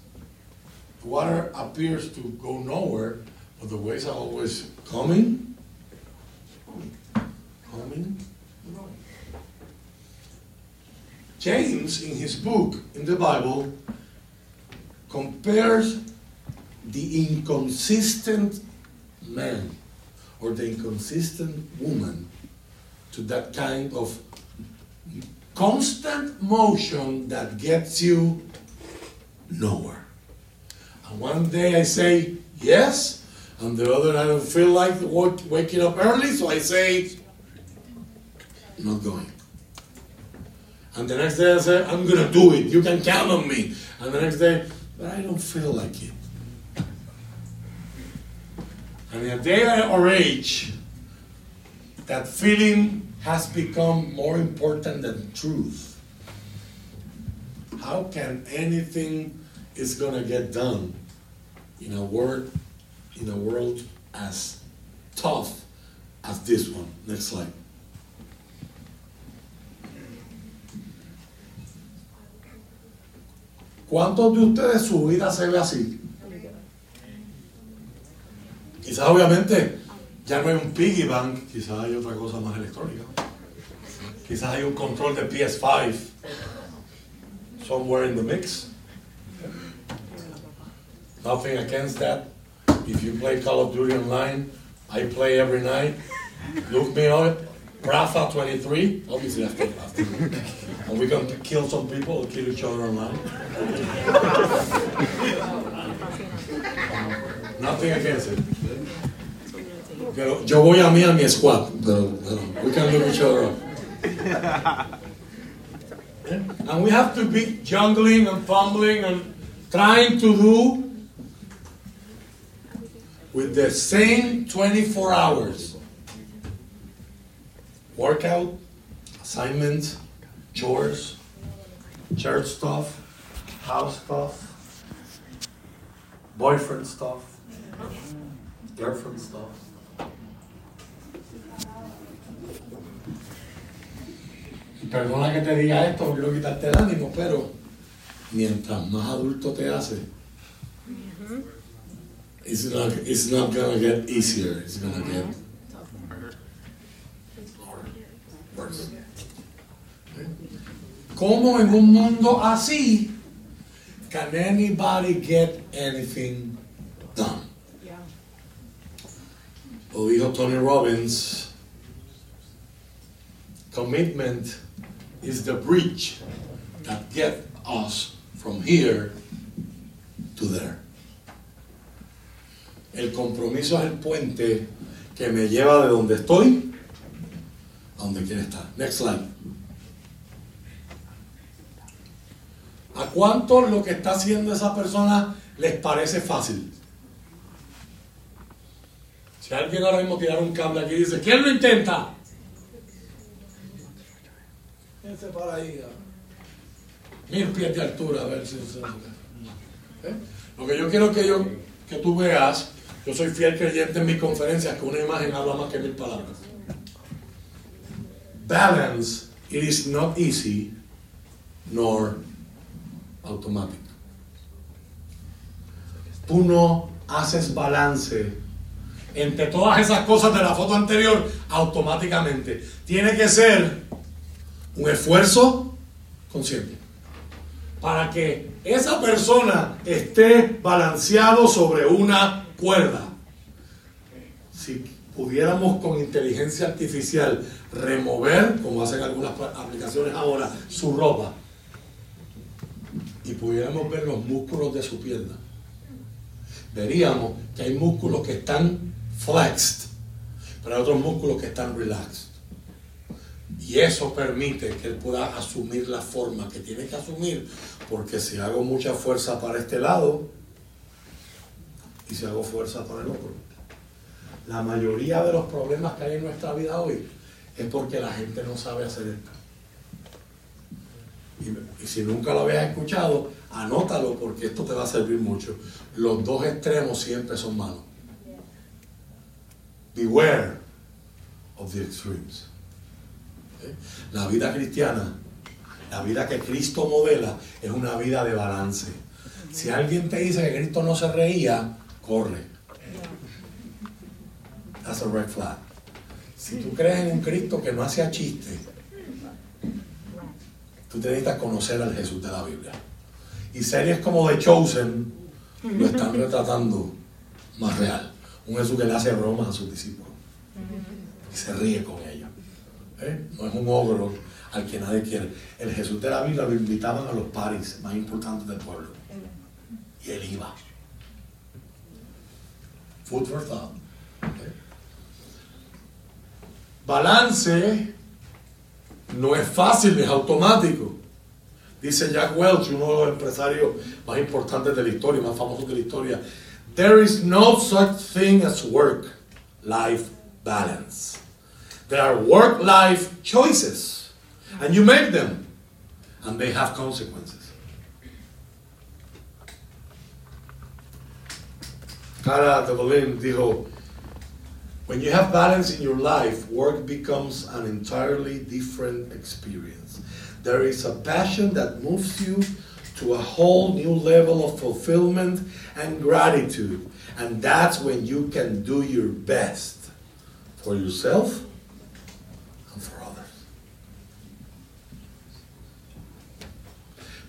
the water appears to go nowhere, but the waves are always coming, coming, James, in his book, in the Bible, compares the inconsistent man or the inconsistent woman to that kind of constant motion that gets you nowhere. And one day I say yes, and the other I don't feel like waking up early, so I say not going. And the next day I say I'm gonna do it. You can count on me. And the next day, but I don't feel like it. And a day or age, that feeling has become more important than truth. How can anything is gonna get done in a world in a world as tough as this one? Next slide. ¿Cuántos de ustedes su vida se ve así? Quizás obviamente ya no hay un piggy bank, quizás hay otra cosa más electrónica. Quizás hay un control de PS5 somewhere in the mix. Nothing against that. If you play Call of Duty online, I play every night. Look me up, Rafa 23, obviously after, after and we going to kill some people or kill each other online. Nothing against it. Yo voy a mí a mi squad, we can look each other up. Eh? And we have to be jungling and fumbling and trying to do with the same 24 hours. Workout, assignments, chores, church stuff, house stuff, boyfriend stuff, girlfriend stuff. Perdona que te diga esto, quiero quitarte el ánimo, pero mientras más adulto te hace, it's not, it's not gonna get easier, it's gonna get worse. ¿Cómo en un mundo así can anybody get anything done? Lo dijo Tony Robbins Commitment is the bridge that gets us from here to there. El compromiso es el puente que me lleva de donde estoy donde quiere estar. Next slide. ¿A cuántos lo que está haciendo esa persona les parece fácil? Si alguien ahora mismo tirar un cable aquí y dice, ¿quién lo intenta? Ese para ahí. Mil pies de altura, a ver si se ¿Eh? Lo que yo quiero que, yo, que tú veas, yo soy fiel creyente en mis conferencias que una imagen habla más que mil palabras. Balance, it is not easy nor automatic. Tú no haces balance entre todas esas cosas de la foto anterior automáticamente. Tiene que ser un esfuerzo consciente para que esa persona esté balanceado sobre una cuerda. Si pudiéramos con inteligencia artificial remover, como hacen algunas aplicaciones ahora, su ropa. Y pudiéramos ver los músculos de su pierna, veríamos que hay músculos que están flexed, pero hay otros músculos que están relaxed. Y eso permite que él pueda asumir la forma que tiene que asumir, porque si hago mucha fuerza para este lado y si hago fuerza para el otro, la mayoría de los problemas que hay en nuestra vida hoy es porque la gente no sabe hacer esto. Y, si nunca lo habías escuchado, anótalo porque esto te va a servir mucho. Los dos extremos siempre son malos. Beware of the extremes. ¿Eh? La vida cristiana, la vida que Cristo modela, es una vida de balance. Si alguien te dice que Cristo no se reía, corre. That's a red flag. Si tú crees en un Cristo que no hacía chiste, tú te necesitas conocer al Jesús de la Biblia. Y series como The Chosen lo están retratando más real. Un Jesús que le hace bromas a sus discípulos y se ríe con ellos. ¿Eh? No es un ogro al que nadie quiere. El Jesús de la Biblia lo invitaban a los paris más importantes del pueblo. Y él iba. Food for thought. ¿Eh? Balance no es fácil, es automático. Dice Jack Welch, uno de los empresarios más importantes de la historia, más famosos de la historia. There is no such thing as work-life balance. There are work-life choices, and you make them, and they have consequences. Cara de Bolin dijo, when you have balance in your life, work becomes an entirely different experience. There is a passion that moves you to a whole new level of fulfillment and gratitude. And that's when you can do your best for yourself and for others.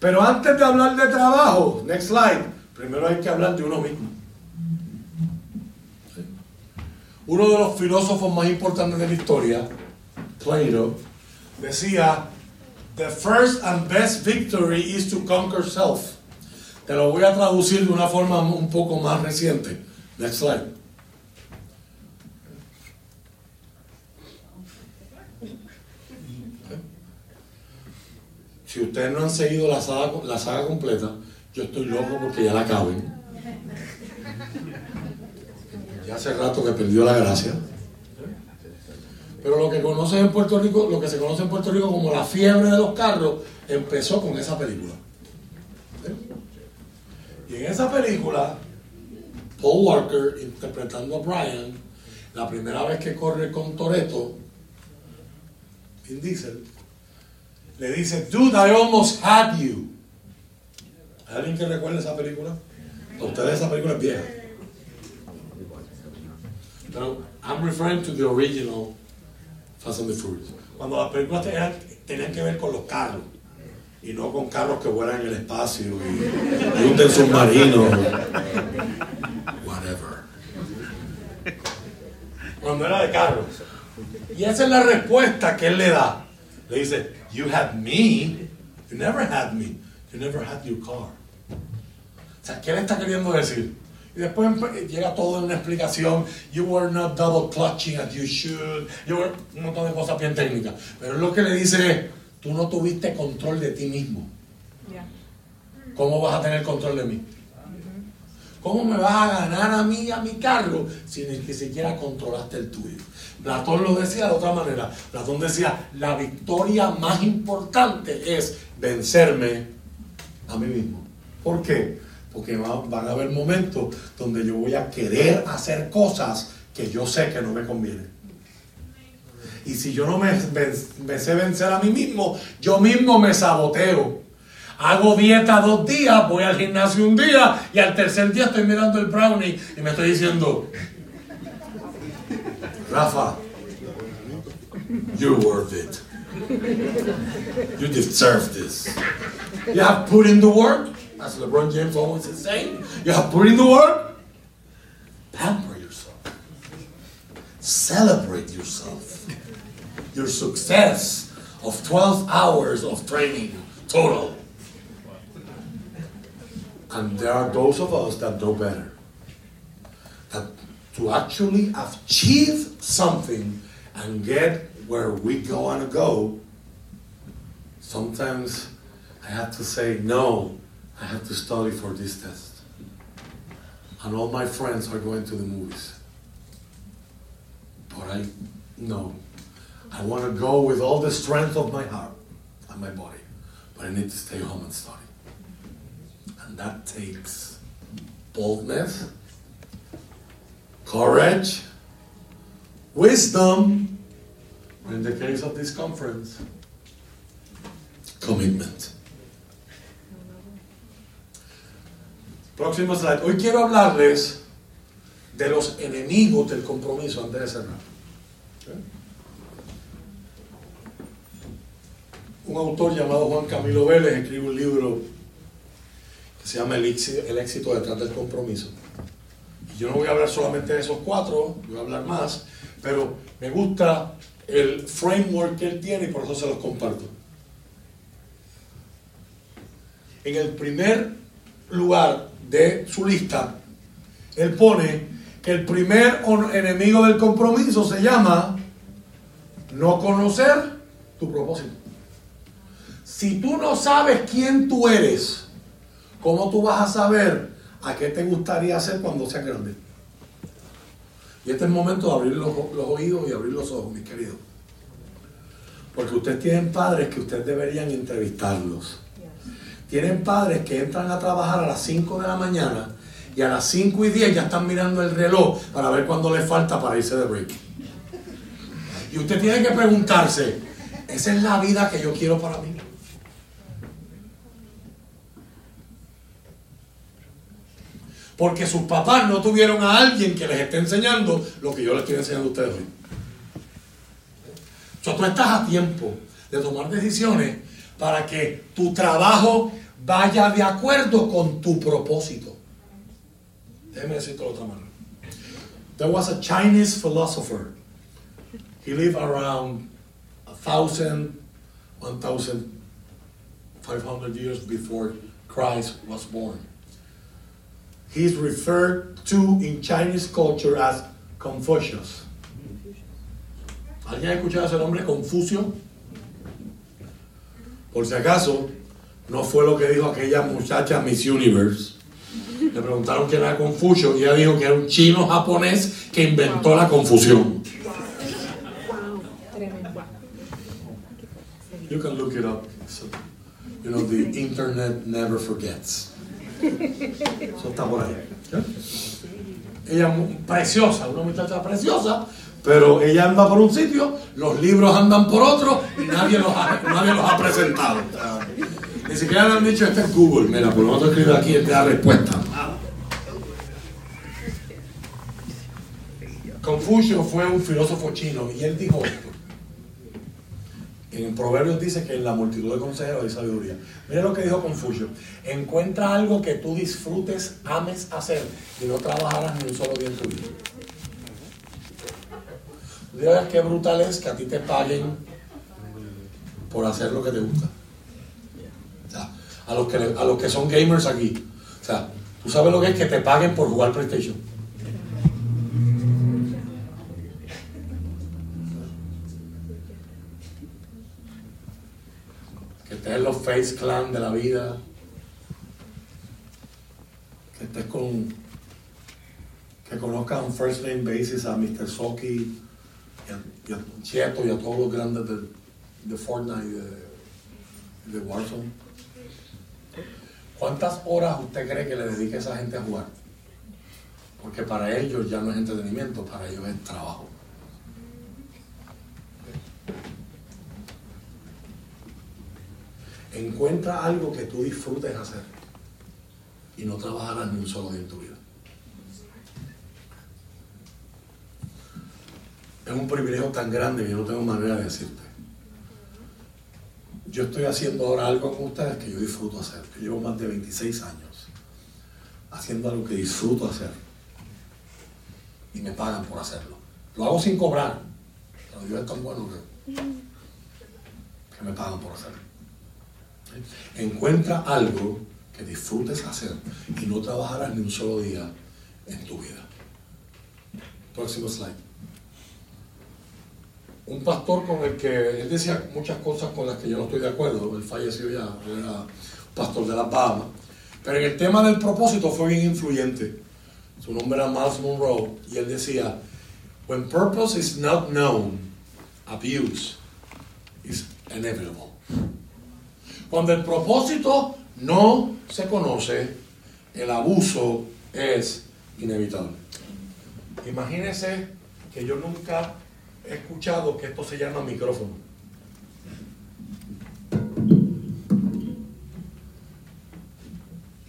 Pero antes de hablar de trabajo, next slide, primero hay que hablar de uno mismo. Uno de los filósofos más importantes de la historia, Plato, decía The first and best victory is to conquer self. Te lo voy a traducir de una forma un poco más reciente. Next slide. Si ustedes no han seguido la saga, completa, yo estoy loco porque ya la acaben. Hace rato que perdió la gracia. Pero lo que conocen en Puerto Rico, lo que se conoce en Puerto Rico como la fiebre de los carros, empezó con esa película. Y en esa película, Paul Walker interpretando a Brian, la primera vez que corre con Toreto, Vin Diesel, le dice, Dude, I almost had you. ¿Hay alguien que recuerde esa película? A ustedes esa película es vieja. Pero I'm referring to the original Fast and the Furious. Cuando las películas tenían, tenían que ver con los carros y no con carros que vuelan en el espacio y, y hunden submarinos. Whatever. Cuando era de carros. Y esa es la respuesta que él le da. Le dice, you had me, you never had me, you never had your car. O sea, ¿qué le está queriendo decir? Y después llega todo en una explicación. You were not double clutching as you should. You were, un montón de cosas bien técnicas. Pero lo que le dice es, tú no tuviste control de ti mismo. ¿Cómo vas a tener control de mí? ¿Cómo me vas a ganar a mí a mi carro si ni siquiera controlaste el tuyo? Platón lo decía de otra manera. Platón decía, la victoria más importante es vencerme a mí mismo. ¿Por qué? Porque van a haber momentos donde yo voy a querer hacer cosas que yo sé que no me convienen. Y si yo no me, me sé vencer a mí mismo, yo mismo me saboteo. Hago dieta dos días, voy al gimnasio un día y al tercer día estoy mirando el brownie y me estoy diciendo, Rafa, you're worth it. You deserve this. You have put in the work, as LeBron James always is saying. You have put in the work. Pamper yourself. Celebrate yourself. Your success of 12 hours of training total. And there are those of us that know better. That to actually achieve something and get where we go want to go, sometimes I have to say, no, I have to study for this test. And all my friends are going to the movies. But I, no. I want to go with all the strength of my heart and my body. But I need to stay home and study. And that takes boldness, courage, wisdom, in the case of this conference, commitment. Próximo slide. Hoy quiero hablarles de los enemigos del compromiso antes de cerrar. Un autor llamado Juan Camilo Vélez escribe un libro que se llama El éxito, detrás del compromiso. Y yo no voy a hablar solamente de esos cuatro, voy a hablar más, pero me gusta el framework que él tiene y por eso se los comparto. En el primer lugar de su lista, él pone que el primer enemigo del compromiso se llama no conocer tu propósito. Si tú no sabes quién tú eres, ¿Cómo tú vas a saber a qué te gustaría hacer cuando seas grande? Y este es el momento de abrir los, oídos y abrir los ojos, mis queridos. Porque ustedes tienen padres que ustedes deberían entrevistarlos. Tienen padres que entran a trabajar a las 5 de la mañana y a las 5 y 10 ya están mirando el reloj para ver cuándo les falta para irse de break. Y usted tiene que preguntarse, ¿esa es la vida que yo quiero para mí? Porque sus papás no tuvieron a alguien que les esté enseñando lo que yo les estoy enseñando a ustedes hoy. O tú estás a tiempo de tomar decisiones para que tu trabajo vaya de acuerdo con tu propósito. Déjeme decirlo de otra manera. There was a Chinese philosopher. He lived around a thousand, one thousand five hundred years before Christ was born. He's referred to in Chinese culture as Confucius. ¿Alguien ha escuchado ese nombre, Confucio? Por si acaso, no fue lo que dijo aquella muchacha Miss Universe. Le preguntaron quién era Confucio y ella dijo que era un chino japonés que inventó la confusión. You can look it up. you know, the internet never forgets. Eso está por ahí. Ella es preciosa, una muchacha preciosa, pero ella anda por un sitio, los libros andan por otro y nadie los ha, nadie los ha presentado. Ni siquiera le han dicho, este es Google, mira, por lo menos escribe aquí, esta la respuesta. Confucio fue un filósofo chino y él dijo esto. En Proverbios dice que en la multitud de consejeros hay sabiduría. Mira lo que dijo Confucio. Encuentra algo que tú disfrutes, ames hacer y no trabajarás ni un solo día en tu vida. Dios, qué brutal es que a ti te paguen por hacer lo que te gusta. O sea, a los que, a los que son gamers aquí. O sea, tú sabes lo que es que te paguen por jugar PlayStation. Que estés en los Face Clan de la vida. Que estés con. Que conozcas un first name basis a Mr. Soki y a, a Cheto y a todos los grandes de, de Fortnite y de, de Warzone. ¿Cuántas horas usted cree que le dedique esa gente a jugar? Porque para ellos ya no es entretenimiento, para ellos es trabajo. Encuentra algo que tú disfrutes hacer y no trabajarás ni un solo día en tu vida. Es un privilegio tan grande que yo no tengo manera de decirte. Yo estoy haciendo ahora algo con ustedes que yo disfruto hacer. Yo llevo más de 26 años haciendo algo que disfruto hacer. Y me pagan por hacerlo. Lo hago sin cobrar. Pero Dios es tan bueno que, que me pagan por hacerlo. Encuentra algo que disfrutes hacer y no trabajarás ni un solo día en tu vida. Próximo slide. Un pastor con el que él decía muchas cosas con las que yo no estoy de acuerdo, él falleció ya, era pastor de las Bahamas, pero en el tema del propósito fue bien influyente. Su nombre era Miles Monroe y él decía, when purpose is not known, abuse is inevitable. Cuando el propósito no se conoce, el abuso es inevitable. Imagínese que yo nunca he escuchado que esto se llama micrófono.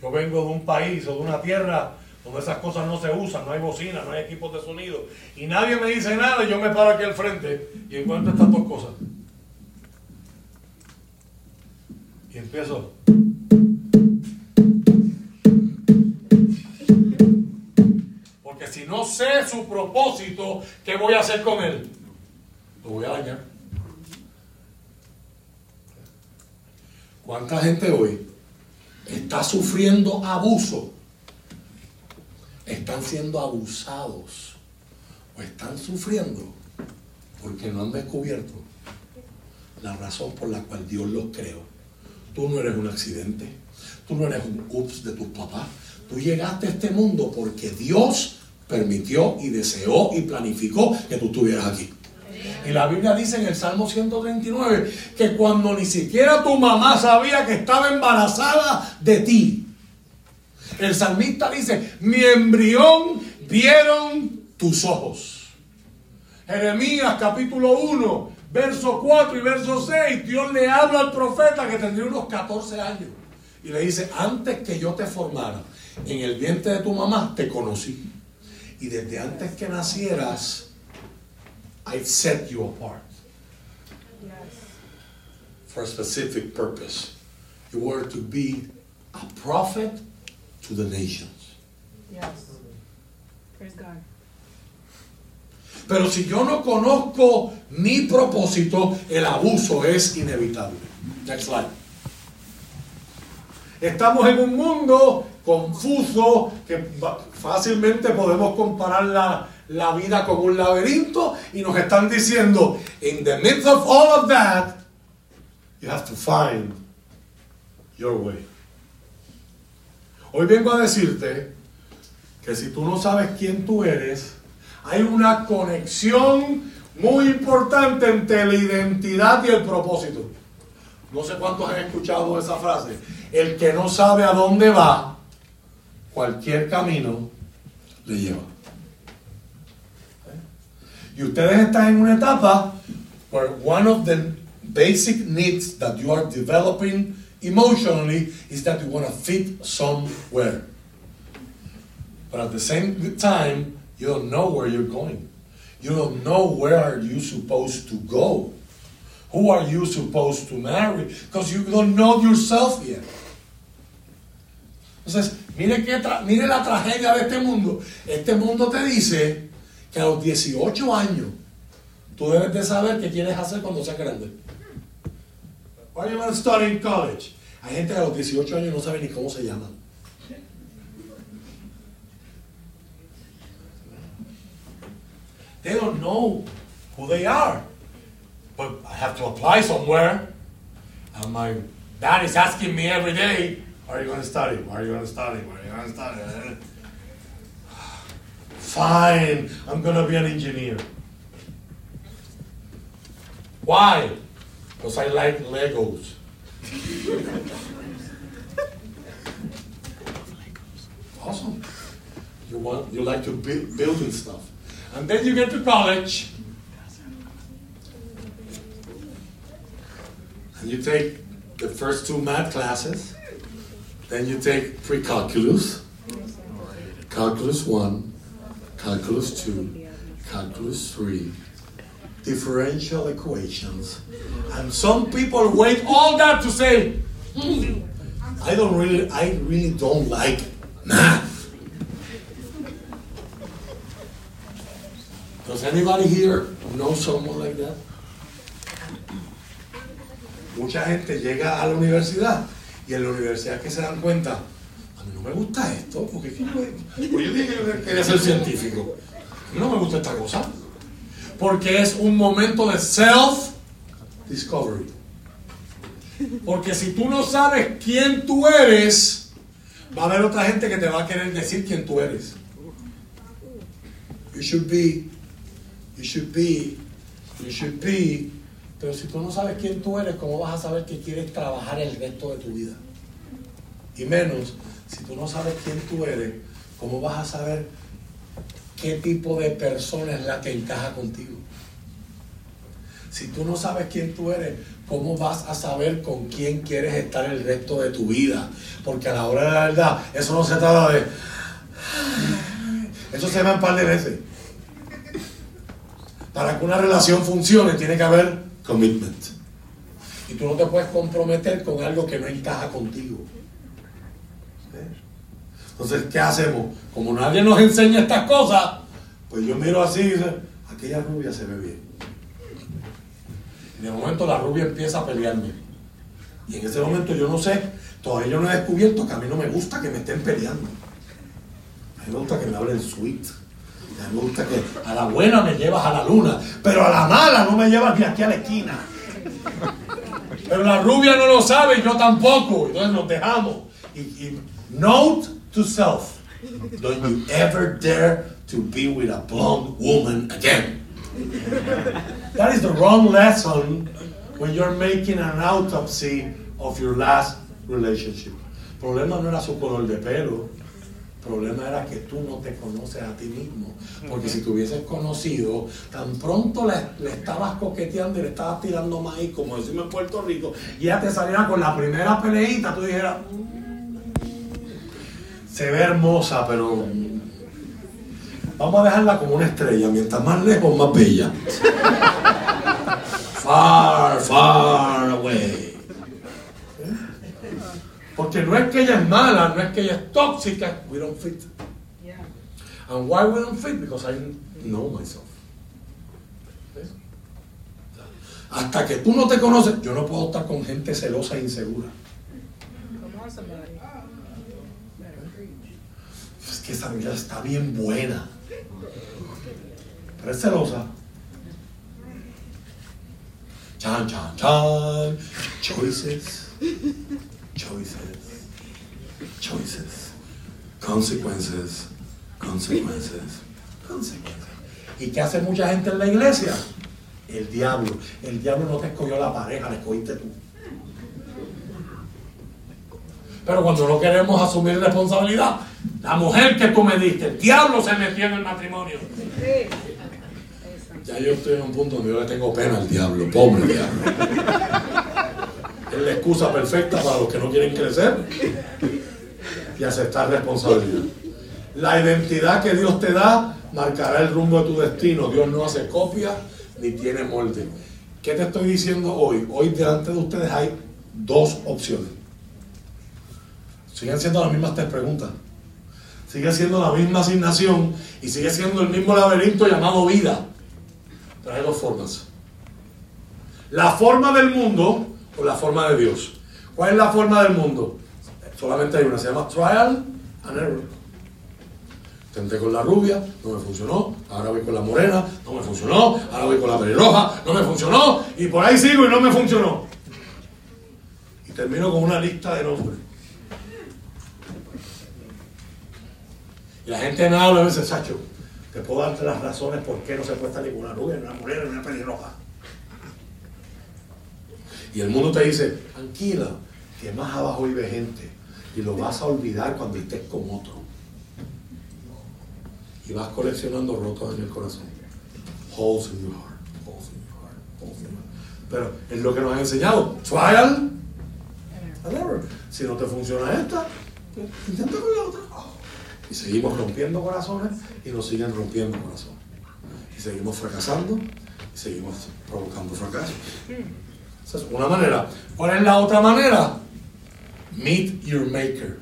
Yo vengo de un país o de una tierra donde esas cosas no se usan, no hay bocina, no hay equipos de sonido, y nadie me dice nada y yo me paro aquí al frente y encuentro estas dos cosas. Y empiezo. Porque si no sé su propósito, ¿qué voy a hacer con él? Lo voy a dañar. ¿Cuánta gente hoy está sufriendo abuso? Están siendo abusados o están sufriendo porque no han descubierto la razón por la cual Dios los creó. Tú no eres un accidente, tú no eres un ups de tus papás, tú llegaste a este mundo porque Dios permitió y deseó y planificó que tú estuvieras aquí. Y la Biblia dice en el Salmo 139 que cuando ni siquiera tu mamá sabía que estaba embarazada de ti, el salmista dice, mi embrión vieron tus ojos. Jeremías capítulo 1, verso 4 y verso 6, Dios le habla al profeta que tendría unos 14 años. Y le dice, antes que yo te formara en el vientre de tu mamá, te conocí. Y desde antes que nacieras, I set you apart for a specific purpose. You were to be a prophet to the nations. Yes. Praise God. Pero si yo no conozco mi propósito, el abuso es inevitable. Next slide. Estamos en un mundo confuso que fácilmente podemos comparar la, la vida con un laberinto y nos están diciendo, in the midst of all of that, you have to find your way. Hoy vengo a decirte que si tú no sabes quién tú eres, hay una conexión muy importante entre la identidad y el propósito. No sé cuántos han escuchado esa frase. El que no sabe a dónde va, cualquier camino le lleva. Y ustedes están en una etapa where one of the basic needs that you are developing emotionally is that you want to fit somewhere. But at the same time, you don't know where you're going. You don't know where are you supposed to go. Who are you supposed to marry? Because you don't know yourself yet. Entonces, mire, qué mire la tragedia de este mundo. Este mundo te dice que a los 18 años tú debes de saber qué quieres hacer cuando seas grande. Why do you want to study in college? Hay gente que a los 18 años no sabe ni cómo se llama. They don't know who they are. But I have to apply somewhere. And my dad is asking me every day, Are you going to study? Are you going to study? Are you going to study? Fine, I'm going to be an engineer. Why? Because I like Legos. [LAUGHS] awesome. You want you like to build building stuff. And then you get to college. And you take the first two math classes. Then you take pre-calculus, calculus 1, calculus 2, calculus 3, differential equations. And some people wait all that to say, "Hmm, I don't really, I really don't like math. Does anybody here know someone like that? Mucha gente llega a la universidad y en la universidad que se dan cuenta, a mí no me gusta esto, porque es que yo, pues yo dije que yo quería ser científico. A mí no me gusta esta cosa. Porque es un momento de self-discovery. Porque si tú no sabes quién tú eres, va a haber otra gente que te va a querer decir quién tú eres. You should be, you should be, you should be. Pero si tú no sabes quién tú eres, ¿cómo vas a saber que quieres trabajar el resto de tu vida? Y menos, si tú no sabes quién tú eres, ¿cómo vas a saber qué tipo de persona es la que encaja contigo? Si tú no sabes quién tú eres, ¿cómo vas a saber con quién quieres estar el resto de tu vida? Porque a la hora de la verdad, eso no se trata de... Eso se va un par de veces. Para que una relación funcione, tiene que haber commitment. Y tú no te puedes comprometer con algo que no encaja contigo. Entonces, ¿qué hacemos? Como nadie nos enseña estas cosas, pues yo miro así y dice, aquella rubia se ve bien. Y de momento la rubia empieza a pelearme. Y en ese momento yo no sé, todavía yo no he descubierto que a mí no me gusta que me estén peleando. A mí me gusta que me hablen sweet. Me gusta que a la buena me llevas a la luna, pero a la mala no me llevas ni aquí a la esquina. Pero la rubia no lo sabe y yo tampoco. Entonces nos dejamos. Y note to self. Don't you ever dare to be with a blonde woman again. That is the wrong lesson when you're making an autopsy of your last relationship. El problema no era su color de pelo. El problema era que tú no te conoces a ti mismo. Porque si te hubieses conocido, tan pronto le, estabas coqueteando y le estabas tirando maíz, como decimos en Puerto Rico, y ya te saliera con la primera peleita, tú dijeras, se ve hermosa, pero vamos a dejarla como una estrella. Mientras más lejos, más bella. Far, far away. Porque no es que ella es mala, no es que ella es tóxica, we don't fit. And why we don't fit? Because I know myself. Hasta que tú no te conoces, yo no puedo estar con gente celosa e insegura. Come on, somebody. Better preach. Es que esa vida está bien buena. Pero es celosa. Chan, chan, chan. Choices. Choices. Choices. Consequences. Consequences. Consequences. ¿Y qué hace mucha gente en la iglesia? El diablo. El diablo no te escogió la pareja, la escogiste tú. Pero cuando no queremos asumir responsabilidad, la mujer que tú me diste, el diablo se metió en el matrimonio. Ya yo estoy en un punto donde yo le tengo pena al diablo, pobre diablo. Es la excusa perfecta para los que no quieren crecer y aceptar responsabilidad. La identidad que Dios te da marcará el rumbo de tu destino. Dios no hace copia ni tiene molde. ¿Qué te estoy diciendo hoy? Hoy delante de ustedes hay dos opciones. Siguen siendo las mismas tres preguntas. Sigue siendo la misma asignación y sigue siendo el mismo laberinto llamado vida. Pero hay dos formas. La forma del mundo o la forma de Dios? ¿Cuál es la forma del mundo? Solamente hay una, se llama trial and error. Intenté con la rubia, no me funcionó. Ahora voy con la morena, no me funcionó. Ahora voy con la pelirroja, no me funcionó. Y por ahí sigo y no me funcionó. Y termino con una lista de nombres. Y la gente nada habla a veces, Sacho, te puedo darte las razones por qué no se puede estar ninguna rubia, ni una morena, ni una pelirroja. Y el mundo te dice, tranquila, que más abajo vive gente. Y lo vas a olvidar cuando estés con otro. Y vas coleccionando rotos en el corazón. Holes in your heart, holes in your heart, holes in your heart. Pero es lo que nos ha enseñado. Trial and error. Si no te funciona esta, intenta con la otra. Seguimos rompiendo corazones y nos siguen rompiendo corazones. Y seguimos fracasando y seguimos provocando fracasos. Esa es una manera. ¿Cuál es la otra manera? Meet your maker.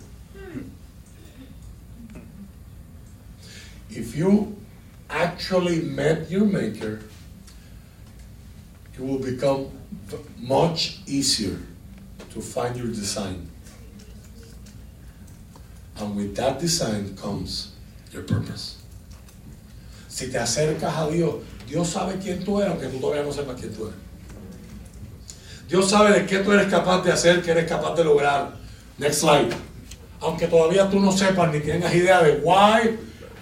If you actually met your maker, it will become much easier to find your design. And with that design comes your purpose. Si te acercas a Dios, Dios sabe quién tú eres, aunque tú todavía no sepas quién tú eres. Dios sabe de qué tú eres capaz de hacer, qué eres capaz de lograr. Next slide. Aunque todavía tú no sepas ni tengas idea de why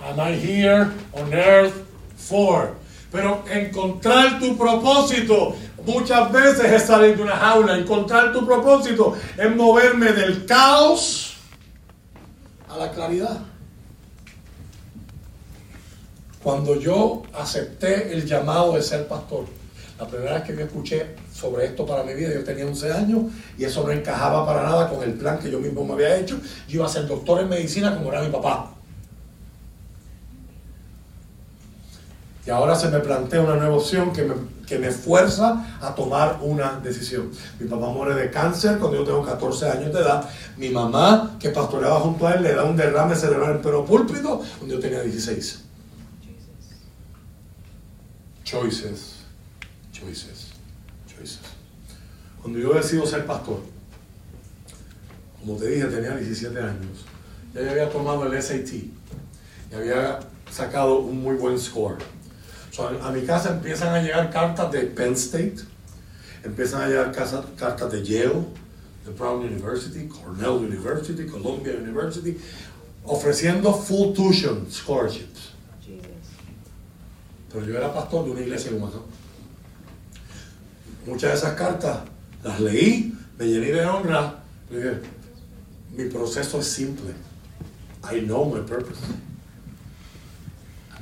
am I here on earth for. Pero encontrar tu propósito muchas veces es salir de una jaula. Encontrar tu propósito es moverme del caos a la claridad. Cuando yo acepté el llamado de ser pastor, la primera vez que me escuché sobre esto para mi vida, yo tenía 11 años y eso no encajaba para nada con el plan que yo mismo me había hecho. Yo iba a ser doctor en medicina como era mi papá. Y ahora se me plantea una nueva opción que me, que me fuerza a tomar una decisión. Mi papá muere de cáncer cuando yo tengo 14 años de edad. Mi mamá, que pastoreaba junto a él, le da un derrame cerebral en pleno púlpito cuando yo tenía 16. Choices, choices, choices. Cuando yo decido ser pastor, como te dije, tenía 17 años. Ya había tomado el SAT y había sacado un muy buen score. A mi casa empiezan a llegar cartas de Penn State, empiezan a llegar cartas de Yale, de Brown University, Cornell University, Columbia University, ofreciendo full tuition scholarships. Pero yo era pastor de una iglesia en Humacao. Muchas de esas cartas las leí, me llené de honra. Le dije, mi proceso es simple. I know my purpose.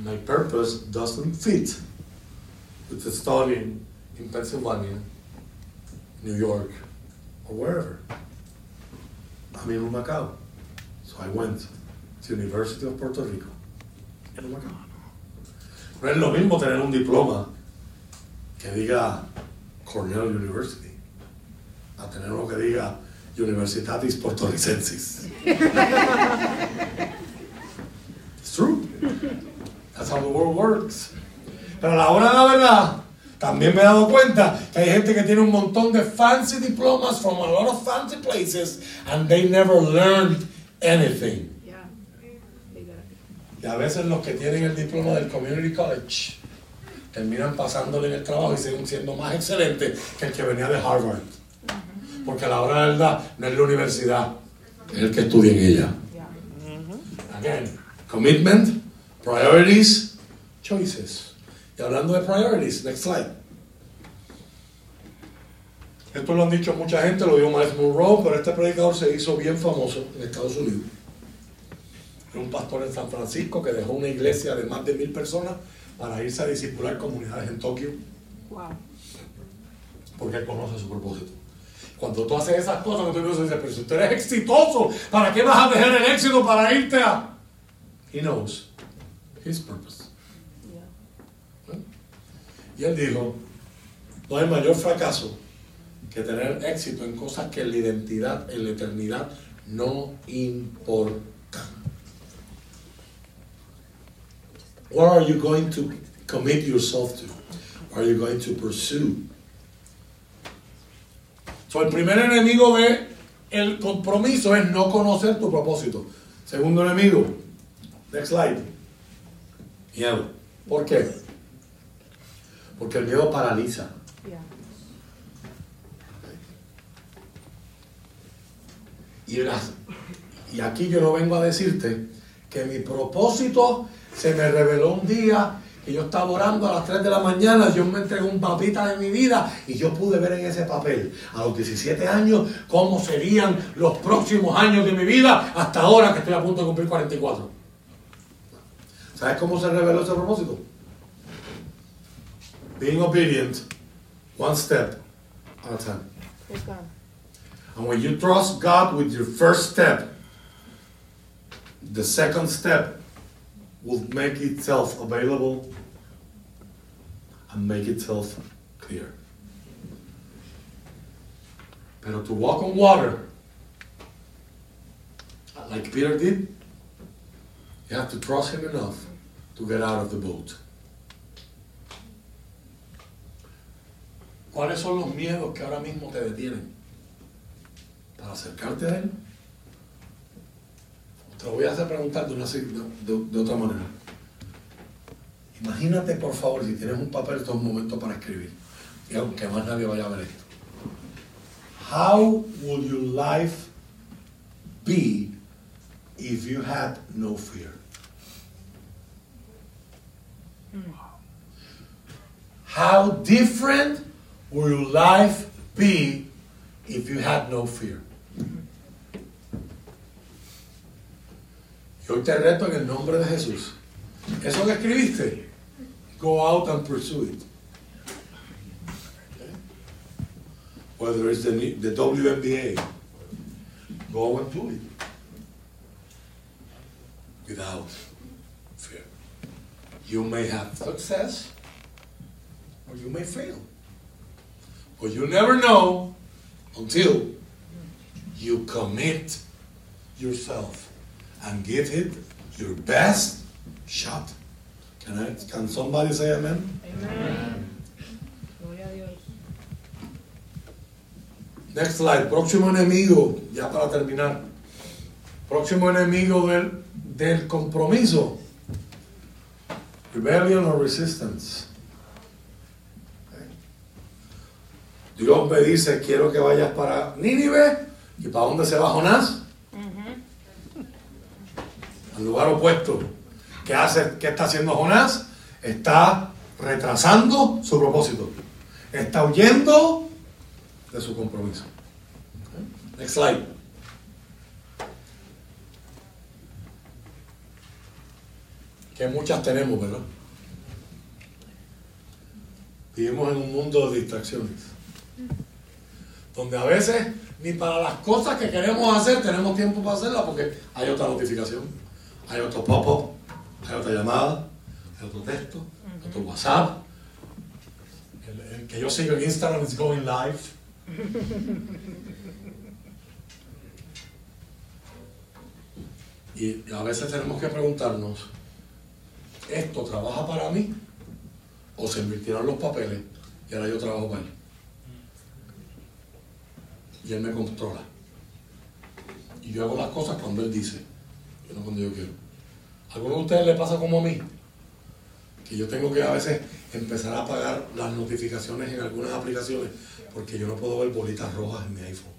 My purpose doesn't fit with the studying in Pennsylvania, New York, or wherever. I'm in Humacao. So I went to University of Puerto Rico en Humacao. No es lo mismo tener un diploma que diga Cornell University a tener uno que diga Universitatis Portoricensis. [LAUGHS] It's true. That's how the world works. Pero a la hora de la verdad, también me he dado cuenta que hay gente que tiene un montón de fancy diplomas from a lot of fancy places and they never learned anything. Y a veces los que tienen el diploma del Community College terminan pasándole en el trabajo y siguen siendo más excelentes que el que venía de Harvard. Porque a la hora de la verdad no es la universidad, es el que estudia en ella. Again, commitment, priorities, choices. Y hablando de priorities, next slide. Esto lo han dicho mucha gente, lo dijo Miles Monroe, pero este predicador se hizo bien famoso en Estados Unidos. Era un pastor en San Francisco que dejó una iglesia de más de mil personas para irse a discipular comunidades en Tokio Wow. porque él conoce su propósito. Cuando tú haces esas cosas, tú dices, pero si tú eres exitoso, ¿para qué vas a dejar el éxito para irte a...? He knows his purpose. Y él dijo, no hay mayor fracaso que tener éxito en cosas que en la identidad, en la eternidad, no importan. What are you going to commit yourself to? What are you going to pursue? So, el primer enemigo de el compromiso es no conocer tu propósito. Segundo enemigo. Next slide. Miedo. ¿Por qué? Porque el miedo paraliza. Y, las- y aquí yo no vengo a decirte que mi propósito se me reveló un día que yo estaba orando a las 3 de la mañana, Dios me entregó un papita de mi vida y yo pude ver en ese papel a los 17 años cómo serían los próximos años de mi vida hasta ahora que estoy a punto de cumplir 44. ¿Sabes cómo se reveló ese propósito? Being obedient, one step at a time. And when you trust God with your first step, the second step will make itself available and make itself clear. Pero to walk on water, like Peter did, you have to trust him enough to get out of the boat. ¿Cuáles son los miedos que ahora mismo te detienen? para acercarte a Él? Te lo voy a hacer preguntar de, una, de, de- otra manera. Imagínate, por favor, si tienes un papel, esto es un momento para escribir. Y aunque más nadie vaya a ver esto. How would your life be if you had no fear? How different will your life be if you had no fear? Yo te reto en el nombre de Jesús. Eso que escribiste, go out and pursue it. Whether it's the, the WNBA, go and do it. Without. You may have success or you may fail. But you never know until you commit yourself and give it your best shot. Can, I, can somebody say amen? Amen. Gloria a Dios. Next slide. Próximo enemigo, ya para terminar. Próximo enemigo del, del compromiso. Rebellion or resistance. Dios me dice, quiero que vayas para Nínive. ¿Y para dónde se va Jonás? Al lugar opuesto. ¿Qué, hace, ¿Qué está haciendo Jonás? Está retrasando su propósito. Está huyendo de su compromiso. Next slide. Que muchas tenemos, ¿verdad? Vivimos en un mundo de distracciones. Donde a veces ni para las cosas que queremos hacer tenemos tiempo para hacerlas porque hay otra notificación, hay otro pop-up, hay otra llamada, hay otro texto, otro WhatsApp. El, el que yo sigo en Instagram is going live. [LAUGHS] Y a veces tenemos que preguntarnos, ¿esto trabaja para mí? ¿O se invirtieron los papeles y ahora yo trabajo para él? Y él me controla. Y yo hago las cosas cuando él dice, no cuando yo quiero. ¿A alguno de ustedes le pasa como a mí? Que yo tengo que a veces empezar a apagar las notificaciones en algunas aplicaciones porque yo no puedo ver bolitas rojas en mi iPhone.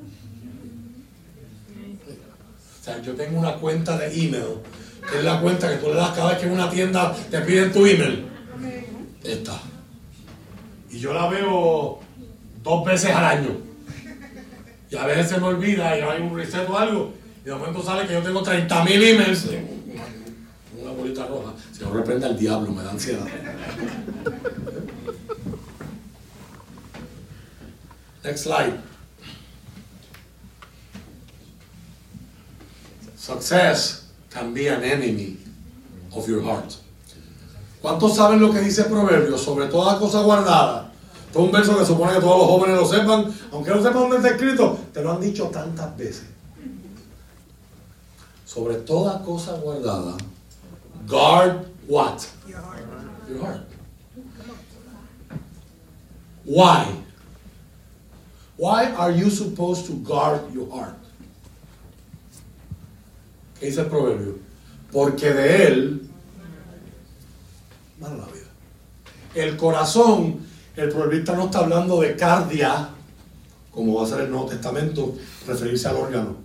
Sea, yo tengo una cuenta de email, que es la cuenta que tú le das cada vez que en una tienda te piden tu email. Esta. Y yo la veo dos veces al año. Y a veces se me olvida y hay un reset o algo. Y de momento sale que yo tengo 30 mil emails. Una bolita roja. Se lo reprenda el diablo, me da ansiedad. Next slide. Success can be an enemy of your heart. ¿Cuántos saben lo que dice Proverbios sobre toda cosa guardada? Todo un verso que supone que todos los jóvenes lo sepan, aunque no sepan dónde está escrito, te lo han dicho tantas veces. Sobre toda cosa guardada, guard what? Your heart. Why? Why are you supposed to guard your heart? ¿Qué dice el proverbio? Porque de él mana la vida. El corazón, el proverbista no está hablando de cardia, como va a ser el Nuevo Testamento, referirse al órgano.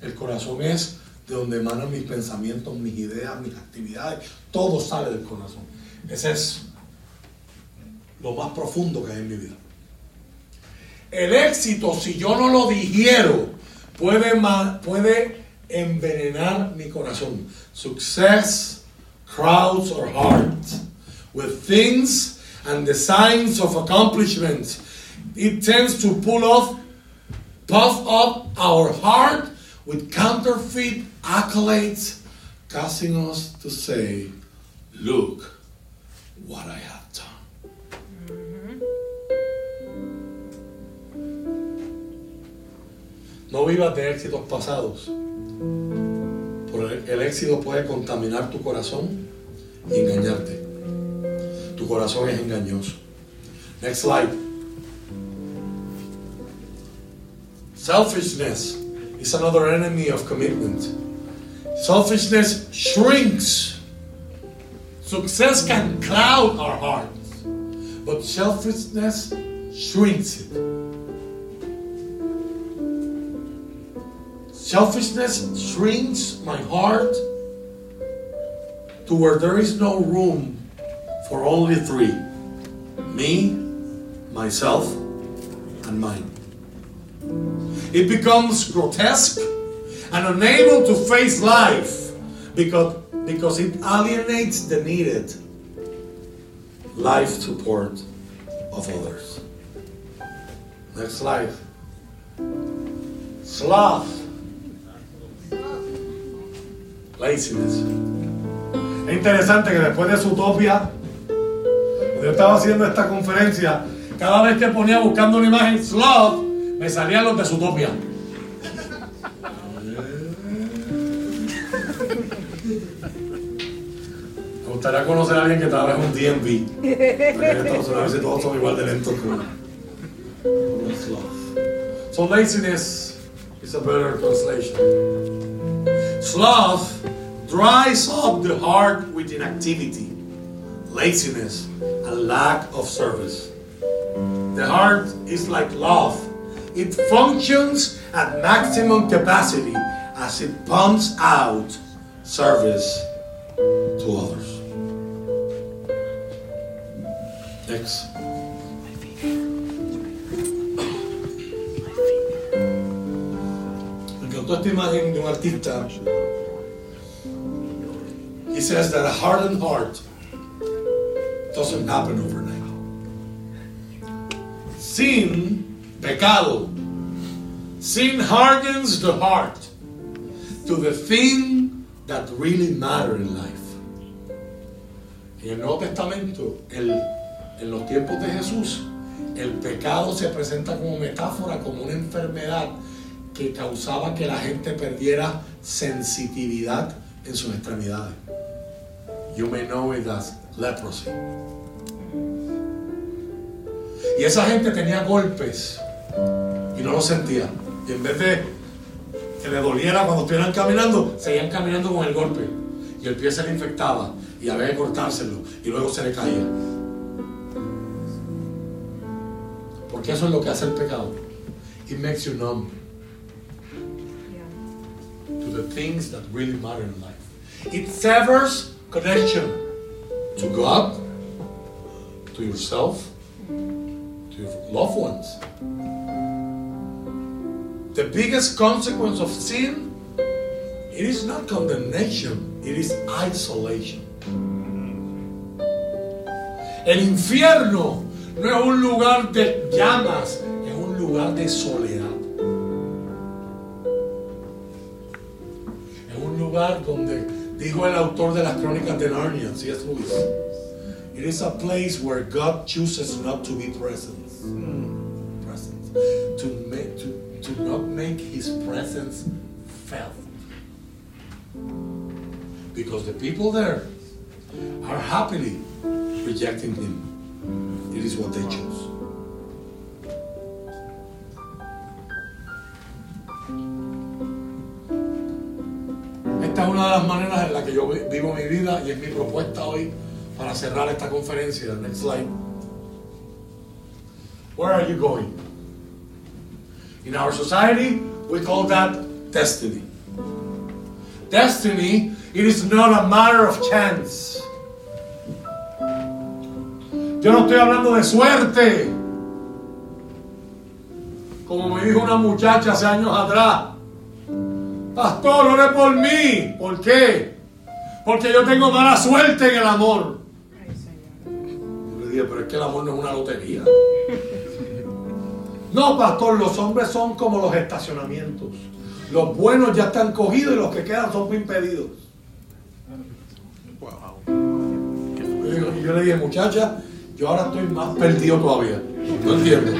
El corazón es de donde emanan mis pensamientos, mis ideas, mis actividades. Todo sale del corazón. Ese es lo más profundo que hay en mi vida. El éxito, si yo no lo digiero, puede, puede envenenar mi corazón. Success crowds our heart with things and the signs of accomplishment. It tends to pull off, puff up our heart with counterfeit accolades, causing us to say, Look what I have done. Mm-hmm. No vivas de éxitos pasados. El éxito puede contaminar tu corazón y engañarte. Tu corazón es engañoso. Next slide. Selfishness is another enemy of commitment. Selfishness shrinks. Success can cloud our hearts, but selfishness shrinks it. Selfishness shrinks my heart to where there is no room for only three me, myself, and mine. It becomes grotesque and unable to face life because, because it alienates the needed life support of others. Next slide. Sloth. Laziness. Es interesante que después de su utopia, yo estaba haciendo esta conferencia, cada vez que ponía buscando una imagen sloth, me salían los de su utopia. Me gustaría conocer a alguien que trabaje en un DMV. A veces todos son igual de lentos sloth. So laziness is a better translation. Sloth dries up the heart with inactivity, laziness, and lack of service. The heart is like love. It functions at maximum capacity as it pumps out service to others. Next. Imagen de un artista. He says that a hardened heart doesn't happen overnight. Sin, pecado, sin hardens the heart to the thing that really matter in life. En el Nuevo Testamento, en los tiempos de Jesús, el pecado se presenta como metáfora, como una enfermedad que causaba que la gente perdiera sensitividad en sus extremidades. You may know it as leprosy. Y esa gente tenía golpes y no lo sentían. Y en vez de que le doliera cuando estuvieran caminando, seguían caminando con el golpe. Y el pie se le infectaba y había que cortárselo y luego se le caía. Porque eso es lo que hace el pecado. It makes you numb. To the things that really matter in life. It severs connection to God, to yourself, to your loved ones. The biggest consequence of sin, it is not condemnation, it is isolation. El infierno no es un lugar de llamas, es un lugar de soledad. Lugar donde dijo el autor de las crónicas de Narnia, C.S. Lewis. It is a place where God chooses not to be present. Mm. present. To, make, to, to not make his presence felt. Because the people there are happily rejecting him. It is what they choose. Yo vi- vivo mi vida y es mi propuesta hoy para cerrar esta conferencia. Next slide. Where are you going? In our society, we call that destiny. Destiny, it is not a matter of chance. Yo no estoy hablando de suerte. Como me dijo una muchacha hace años atrás. Pastor, ore por mí. ¿Por qué? Porque yo tengo mala suerte en el amor. Yo le dije, pero es que el amor no es una lotería. No, pastor, los hombres son como los estacionamientos. Los buenos ya están cogidos y los que quedan son impedidos. Y yo le dije, muchacha, yo ahora estoy más perdido todavía. No entiendo.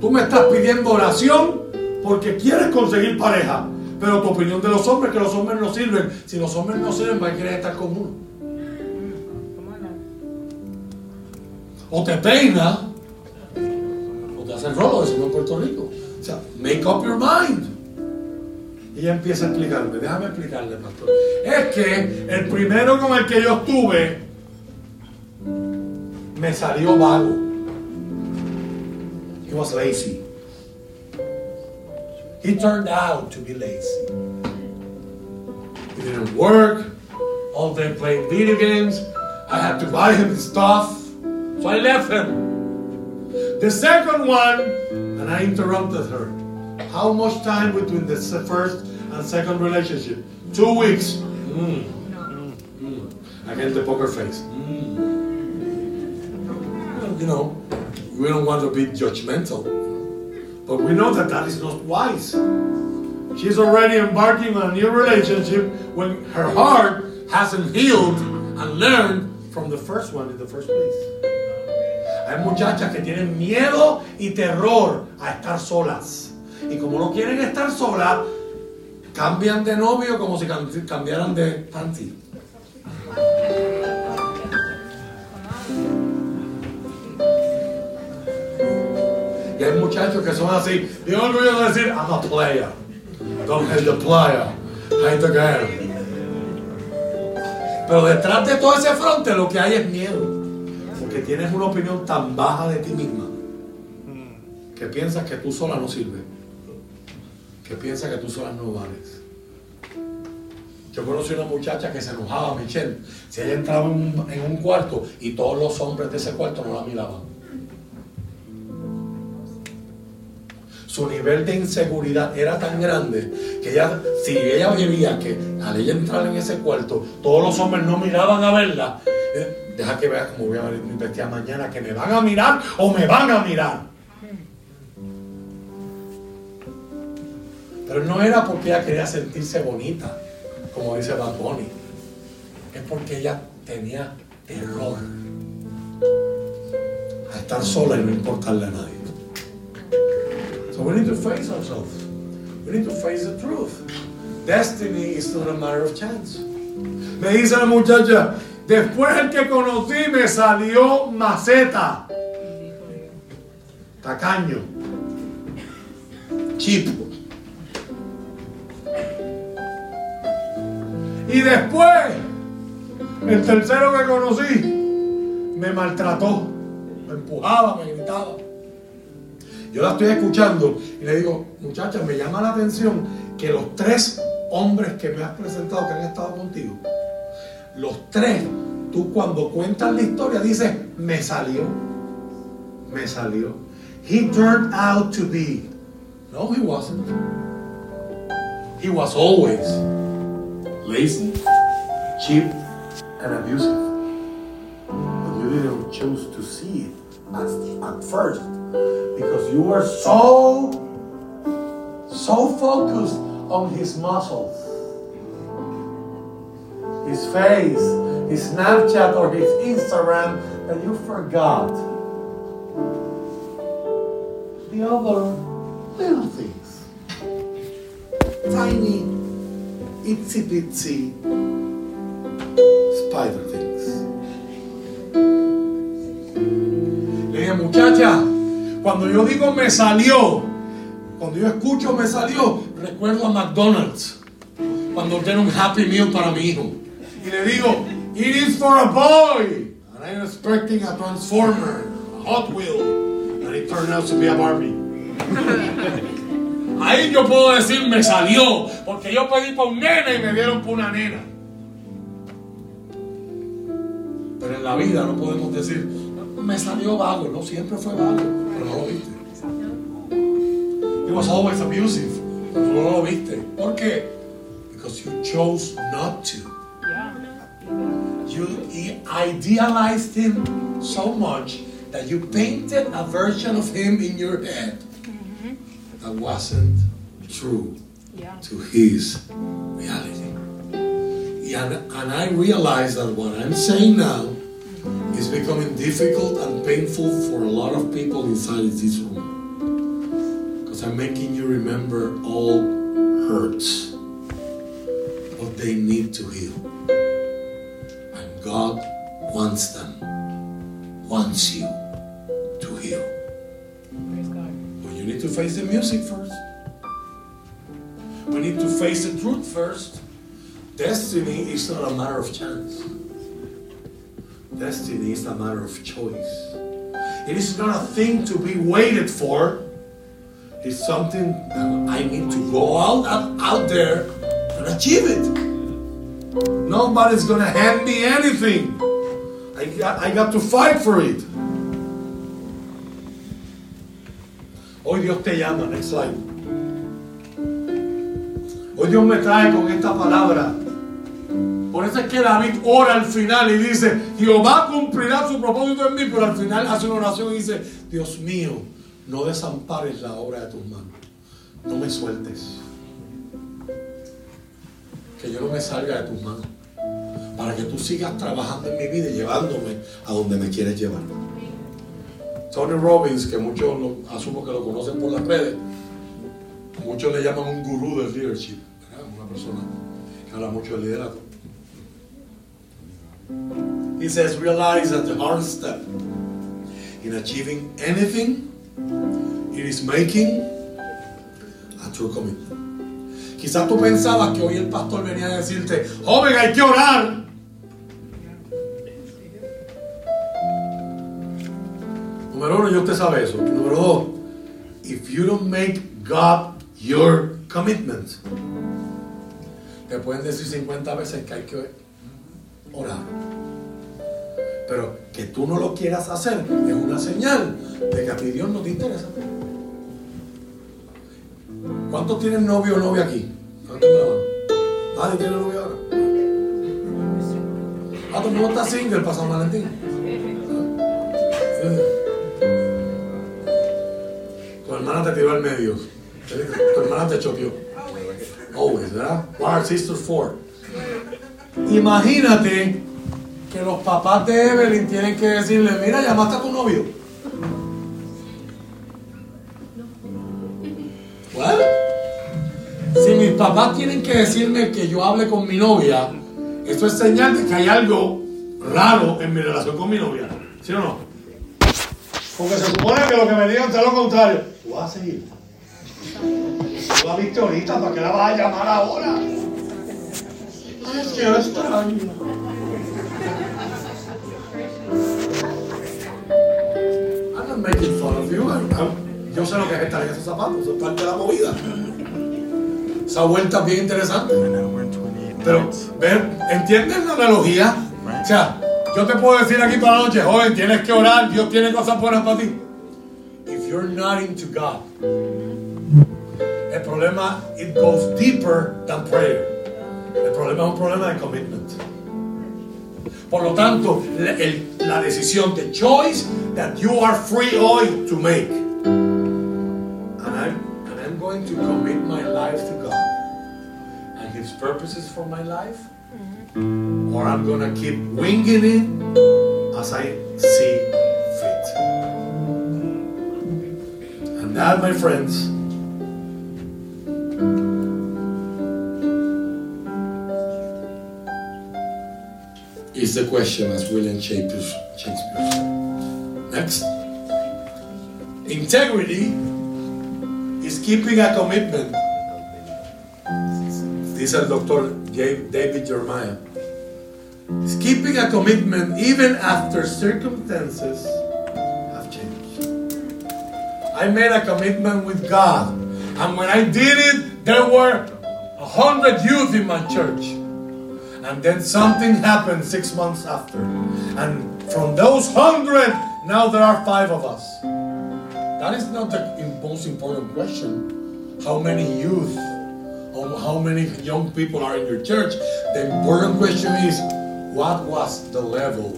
Tú me estás pidiendo oración porque quieres conseguir pareja. Pero tu opinión de los hombres es que los hombres no sirven. Si los hombres no sirven, ¿para qué quieres estar con uno? O te peina o te hace el rolo, decimos en Puerto Rico. O sea, make up your mind. Y ella empieza a explicarme, déjame explicarle, pastor. Es que el primero con el que yo estuve me salió vago. He was lazy. He turned out to be lazy. He didn't work, all day playing video games. I had to buy him stuff. So I left him. The second one, and I interrupted her. How much time between the first and second relationship? Two weeks. Mm. Mm. Again, the poker face. Mm. You know, we don't want to be judgmental, but we know that that is not wise. She's already embarking on a new relationship when her heart hasn't healed and learned from the first one in the first place. Hay muchachas que tienen miedo y terror a estar solas. Y como no quieren estar solas, cambian de novio como si cam- cambiaran de panty. Muchachos que son así. Yo orgulloso de decir, I'm a player. Don't hate the player. Hate the game. Pero detrás de todo ese fronte lo que hay es miedo. Porque tienes una opinión tan baja de ti misma que piensas que tú sola no sirves. Que piensas que tú sola no vales. Yo conocí una muchacha que se enojaba, Michelle, si ella entraba en un cuarto y todos los hombres de ese cuarto no la miraban. Su nivel de inseguridad era tan grande que ella, si ella veía que al ella entrar en ese cuarto, todos los hombres no miraban a verla, eh, deja que vea cómo voy a vestida mañana, que me van a mirar o me van a mirar. Pero no era porque ella quería sentirse bonita, como dice Bad Bunny. Es porque ella tenía terror a estar sola y no importarle a nadie. So we need to face ourselves. We need to face the truth. Destiny is not a matter of chance. Me dice la muchacha, después el que conocí me salió maceta, tacaño, cheap. Y después, el tercero que conocí me maltrató, me empujaba, me gritaba. Yo la estoy escuchando y le digo, muchacha, me llama la atención que los tres hombres que me has presentado que han estado contigo, los tres, tú cuando cuentas la historia dices, me salió, me salió. He turned out to be. No, he wasn't. He was always lazy, cheap, and abusive. But you didn't choose to see it at, at first because you were so so focused on his muscles his face his snapchat or his instagram that you forgot the other little things. Tiny itsy bitsy spider things. Le muchacha cuando yo digo me salió, cuando yo escucho me salió, recuerdo a McDonald's. cuando ordeno un Happy Meal para mi hijo. Y le digo, it is for a boy. And I'm expecting a Transformer, a Hot Wheel. And it turned out to be a Barbie. [LAUGHS] Ahí yo puedo decir, me salió. Porque yo pedí por un nena y me dieron por una nena. Pero en la vida no podemos decir, me salió vago. No, siempre fue vago. Pero no lo viste. It was always abusive. Pero no lo viste. ¿Por qué? Because you chose not to. You idealized him so much that you painted a version of him in your head that wasn't true to his reality. And, and I realize that what I'm saying now becoming difficult and painful for a lot of people inside this room. Because I'm making you remember all hurts, what they need to heal. And God wants them, wants you to heal. Praise God. But you need to face the music first. We need to face the truth first. Destiny is not a matter of chance. Destiny is a matter of choice. It is not a thing to be waited for. It's something that I need to go out, out, there and achieve it. Nobody's gonna hand me anything. I got, I got to fight for it. Hoy Dios te llama, next slide. Hoy Dios me trae con esta palabra. Por eso es que David ora al final y dice, Jehová cumplirá su propósito en mí, pero al final hace una oración y dice, Dios mío, no desampares la obra de tus manos. No me sueltes. Que yo no me salga de tus manos. Para que tú sigas trabajando en mi vida y llevándome a donde me quieres llevar. Tony Robbins, que muchos lo- asumo que lo conocen por las redes, muchos le llaman un gurú del leadership, una persona que habla mucho de liderazgo. He says, realize that the hardest step in achieving anything, it is making a true commitment. Quizás tú pensabas que hoy el pastor venía a decirte, joven, hay que orar. Número uno, ya usted sabe eso. Número dos, if you don't make God your commitment, te pueden decir 50 veces que hay que orar. Pero que tú no lo quieras hacer es una señal de que a ti Dios no te interesa. ¿Cuántos tienen novio o novia aquí? La mano. ¿Nadie tiene novio ahora? Ah, todo el mundo está single para San Valentín. Tu hermana te tiró al medio. Tu hermana te choqueó. Always, ¿verdad? One are sisters four. Imagínate que los papás de Evelyn tienen que decirle, mira, llamaste a tu novio. What? Si mis papás tienen que decirme que yo hable con mi novia, eso es señal de que hay algo raro en mi relación con mi novia. ¿Sí o no? Porque se supone que lo que me digan sea lo contrario. Vas a seguir. Tú la viste ahorita, ¿para qué la vas a llamar ahora? I'm not making fun of you. I'm- I'm- yo sé lo que es estar en esos zapatos, es parte de la movida. Esa vuelta es bien interesante. Pero, ¿ven? ¿entienden la analogía? Yo te puedo decir aquí para la noche, joven, tienes que orar, Dios tiene cosas buenas para ti. If you're not into God, el problema, it goes deeper than prayer. El problema es un problema de commitment. Por lo tanto, la, el- la decisión, the choice that you are free hoy to make. And I'm, and I'm going to commit my life to God and His purposes for my life, mm-hmm. or I'm going to keep winging it as I see fit. And that, my friends, is the question as William Shakespeare said. Next. Integrity is keeping a commitment This is doctor David Jeremiah. It's Keeping a commitment even after circumstances have changed. I made a commitment with God. And when I did it, there were a hundred youth in my church. And then something happened six months after. And from those hundred, now there are five of us. That is not the most important question. How many youth or how many young people are in your church? The important question is what was the level?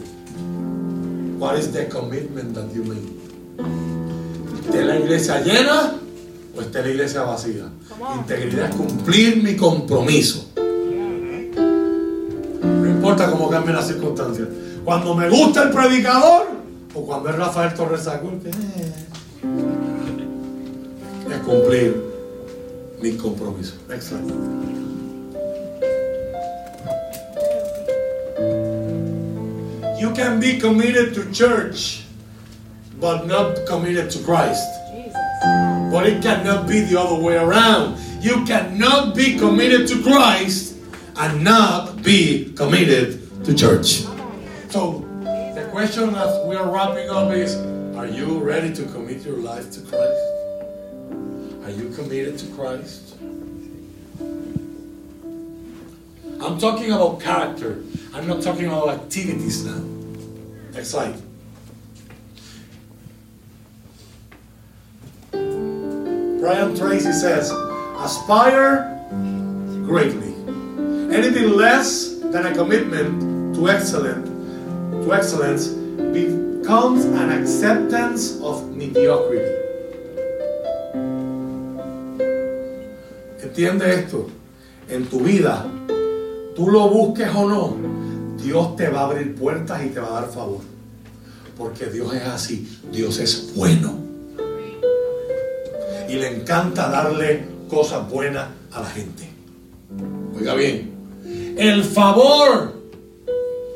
What is the commitment that you made? ¿De la iglesia llena o está la iglesia vacía? Integridad es cumplir mi compromiso. Importa cómo cambien las circunstancias. Cuando me gusta el predicador o cuando es Rafael Torres Sagún, es cumplir mi compromiso. Exacto. You can be committed to church, but not committed to Christ. But it cannot be the other way around. You cannot be committed to Christ and not be committed to church. So the question as we are wrapping up is Are you ready to commit your life to Christ? Are you committed to Christ? I'm talking about character. I'm not talking about activities now. Next slide. Brian Tracy says, aspire greatly. Anything less than a commitment to excellent to excellence becomes an acceptance of mediocrity. Entiende esto. En tu vida, tú lo busques o no, Dios te va a abrir puertas y te va a dar favor. Porque Dios es así. Dios es bueno. Y le encanta darle cosas buenas a la gente. Oiga bien. El favor,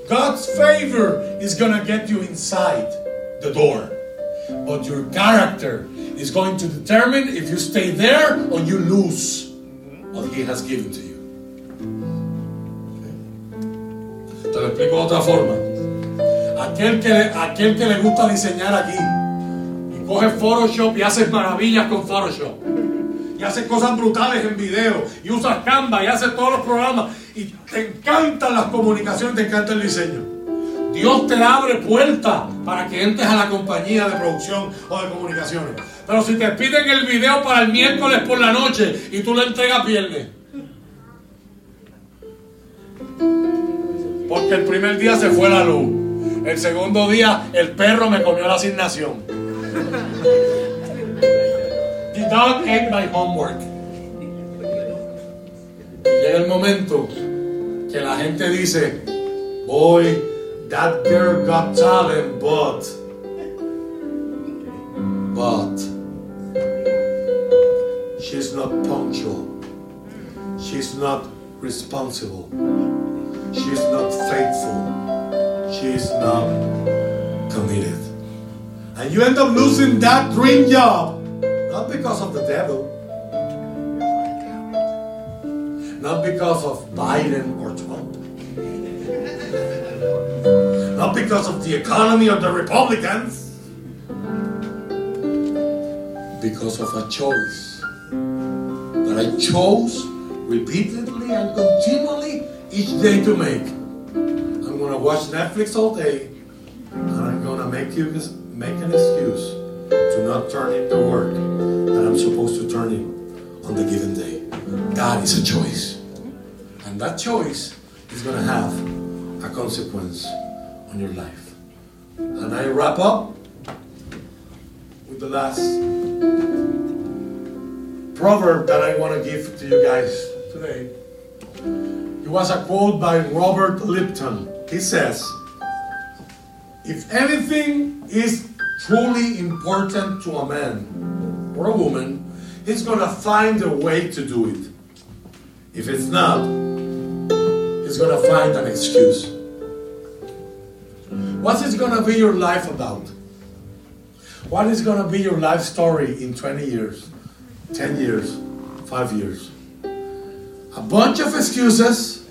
God's favor is going to get you inside the door. But your character is going to determine if you stay there or you lose what He has given to you. Te lo explico de otra forma. Aquel que, aquel que le gusta diseñar aquí y coge Photoshop y hace maravillas con Photoshop y hace cosas brutales en video y usa Canva y hace todos los programas y te encantan las comunicaciones, te encanta el diseño. Dios te abre puertas para que entres a la compañía de producción o de comunicaciones. Pero si te piden el video para el miércoles por la noche y tú lo entregas, pierdes. Porque el primer día se fue la luz. El segundo día el perro me comió la asignación. The dog ate my homework. Llega el momento que la gente dice, boy, that girl got talent, but, but, she's not punctual. She's not responsible. She's not faithful. She's not committed. And you end up losing that dream job, not because of the devil, not because of Biden or Trump, not because of the economy or the Republicans, because of a choice that I chose repeatedly and continually each day to make. I'm gonna watch Netflix all day, and I'm gonna make you make an excuse to not turn in the work that I'm supposed to turn in on the given day. That is a choice, and that choice is gonna have a consequence on your life. And I wrap up with the last proverb that I want to give to you guys today. It was a quote by Robert Lipton. He says, If anything is truly important to a man or a woman, he's going to find a way to do it. If it's not, he's going to find an excuse. What is going to be your life about? What is going to be your life story in 20 years, 10 years, 5 years? a bunch of excuses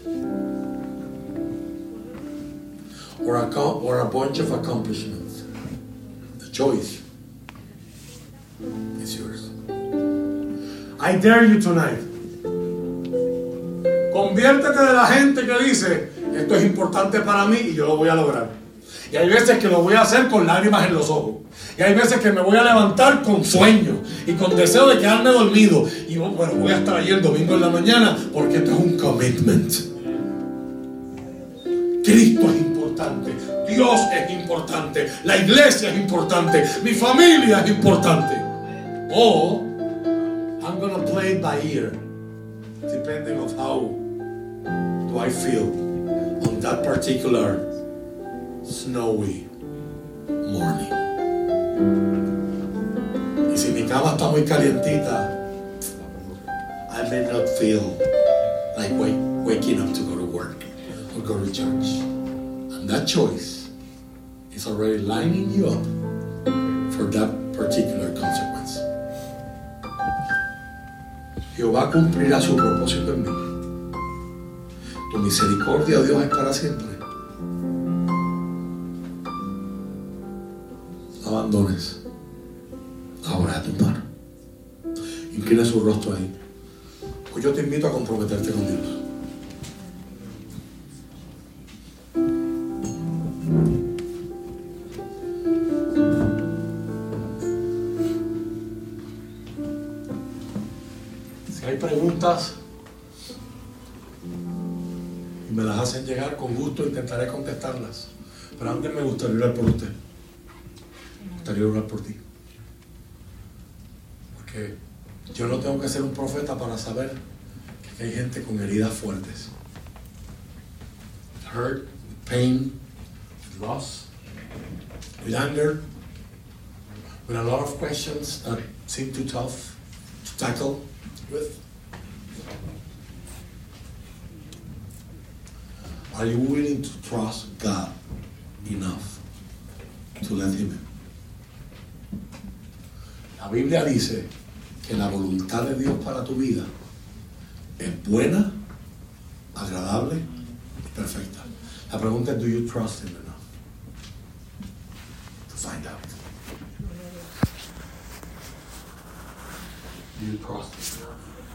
or a, or a bunch of accomplishments. The choice is yours. I dare you tonight. Conviértete de la gente que dice, esto es importante para mí y yo lo voy a lograr. Y hay veces que lo voy a hacer con lágrimas en los ojos. Y hay veces que me voy a levantar con sueño y con deseo de quedarme dormido. Y bueno, voy a estar allí el domingo en la mañana porque esto es un commitment. Cristo es importante, Dios es importante, la iglesia es importante, mi familia es importante. O I'm gonna play by ear, depending of how do I feel on that particular snowy morning. Y si mi cama está muy calientita, I may not feel like wake, waking up to go to work or go to church. And that choice is already lining you up for that particular consequence. Jehová cumplirá su propósito en mí. Tu misericordia, Dios, es para siempre. Abandones ahora a tu mano. Inclina su rostro ahí. Pues yo te invito a comprometerte con Dios. Preguntas me las hacen llegar con gusto, intentaré contestarlas. Pero antes me gustaría orar por usted. Me gustaría orar por ti. Porque yo no tengo que ser un profeta para saber que hay gente con heridas fuertes. Hurt, pain, loss, with anger, with a lot of questions that seem too tough to tackle with. Are you willing to trust God enough to let Him in? La Biblia dice que la voluntad de Dios para tu vida es buena, agradable y perfecta. La pregunta es, do you trust Him enough to find out? Do you?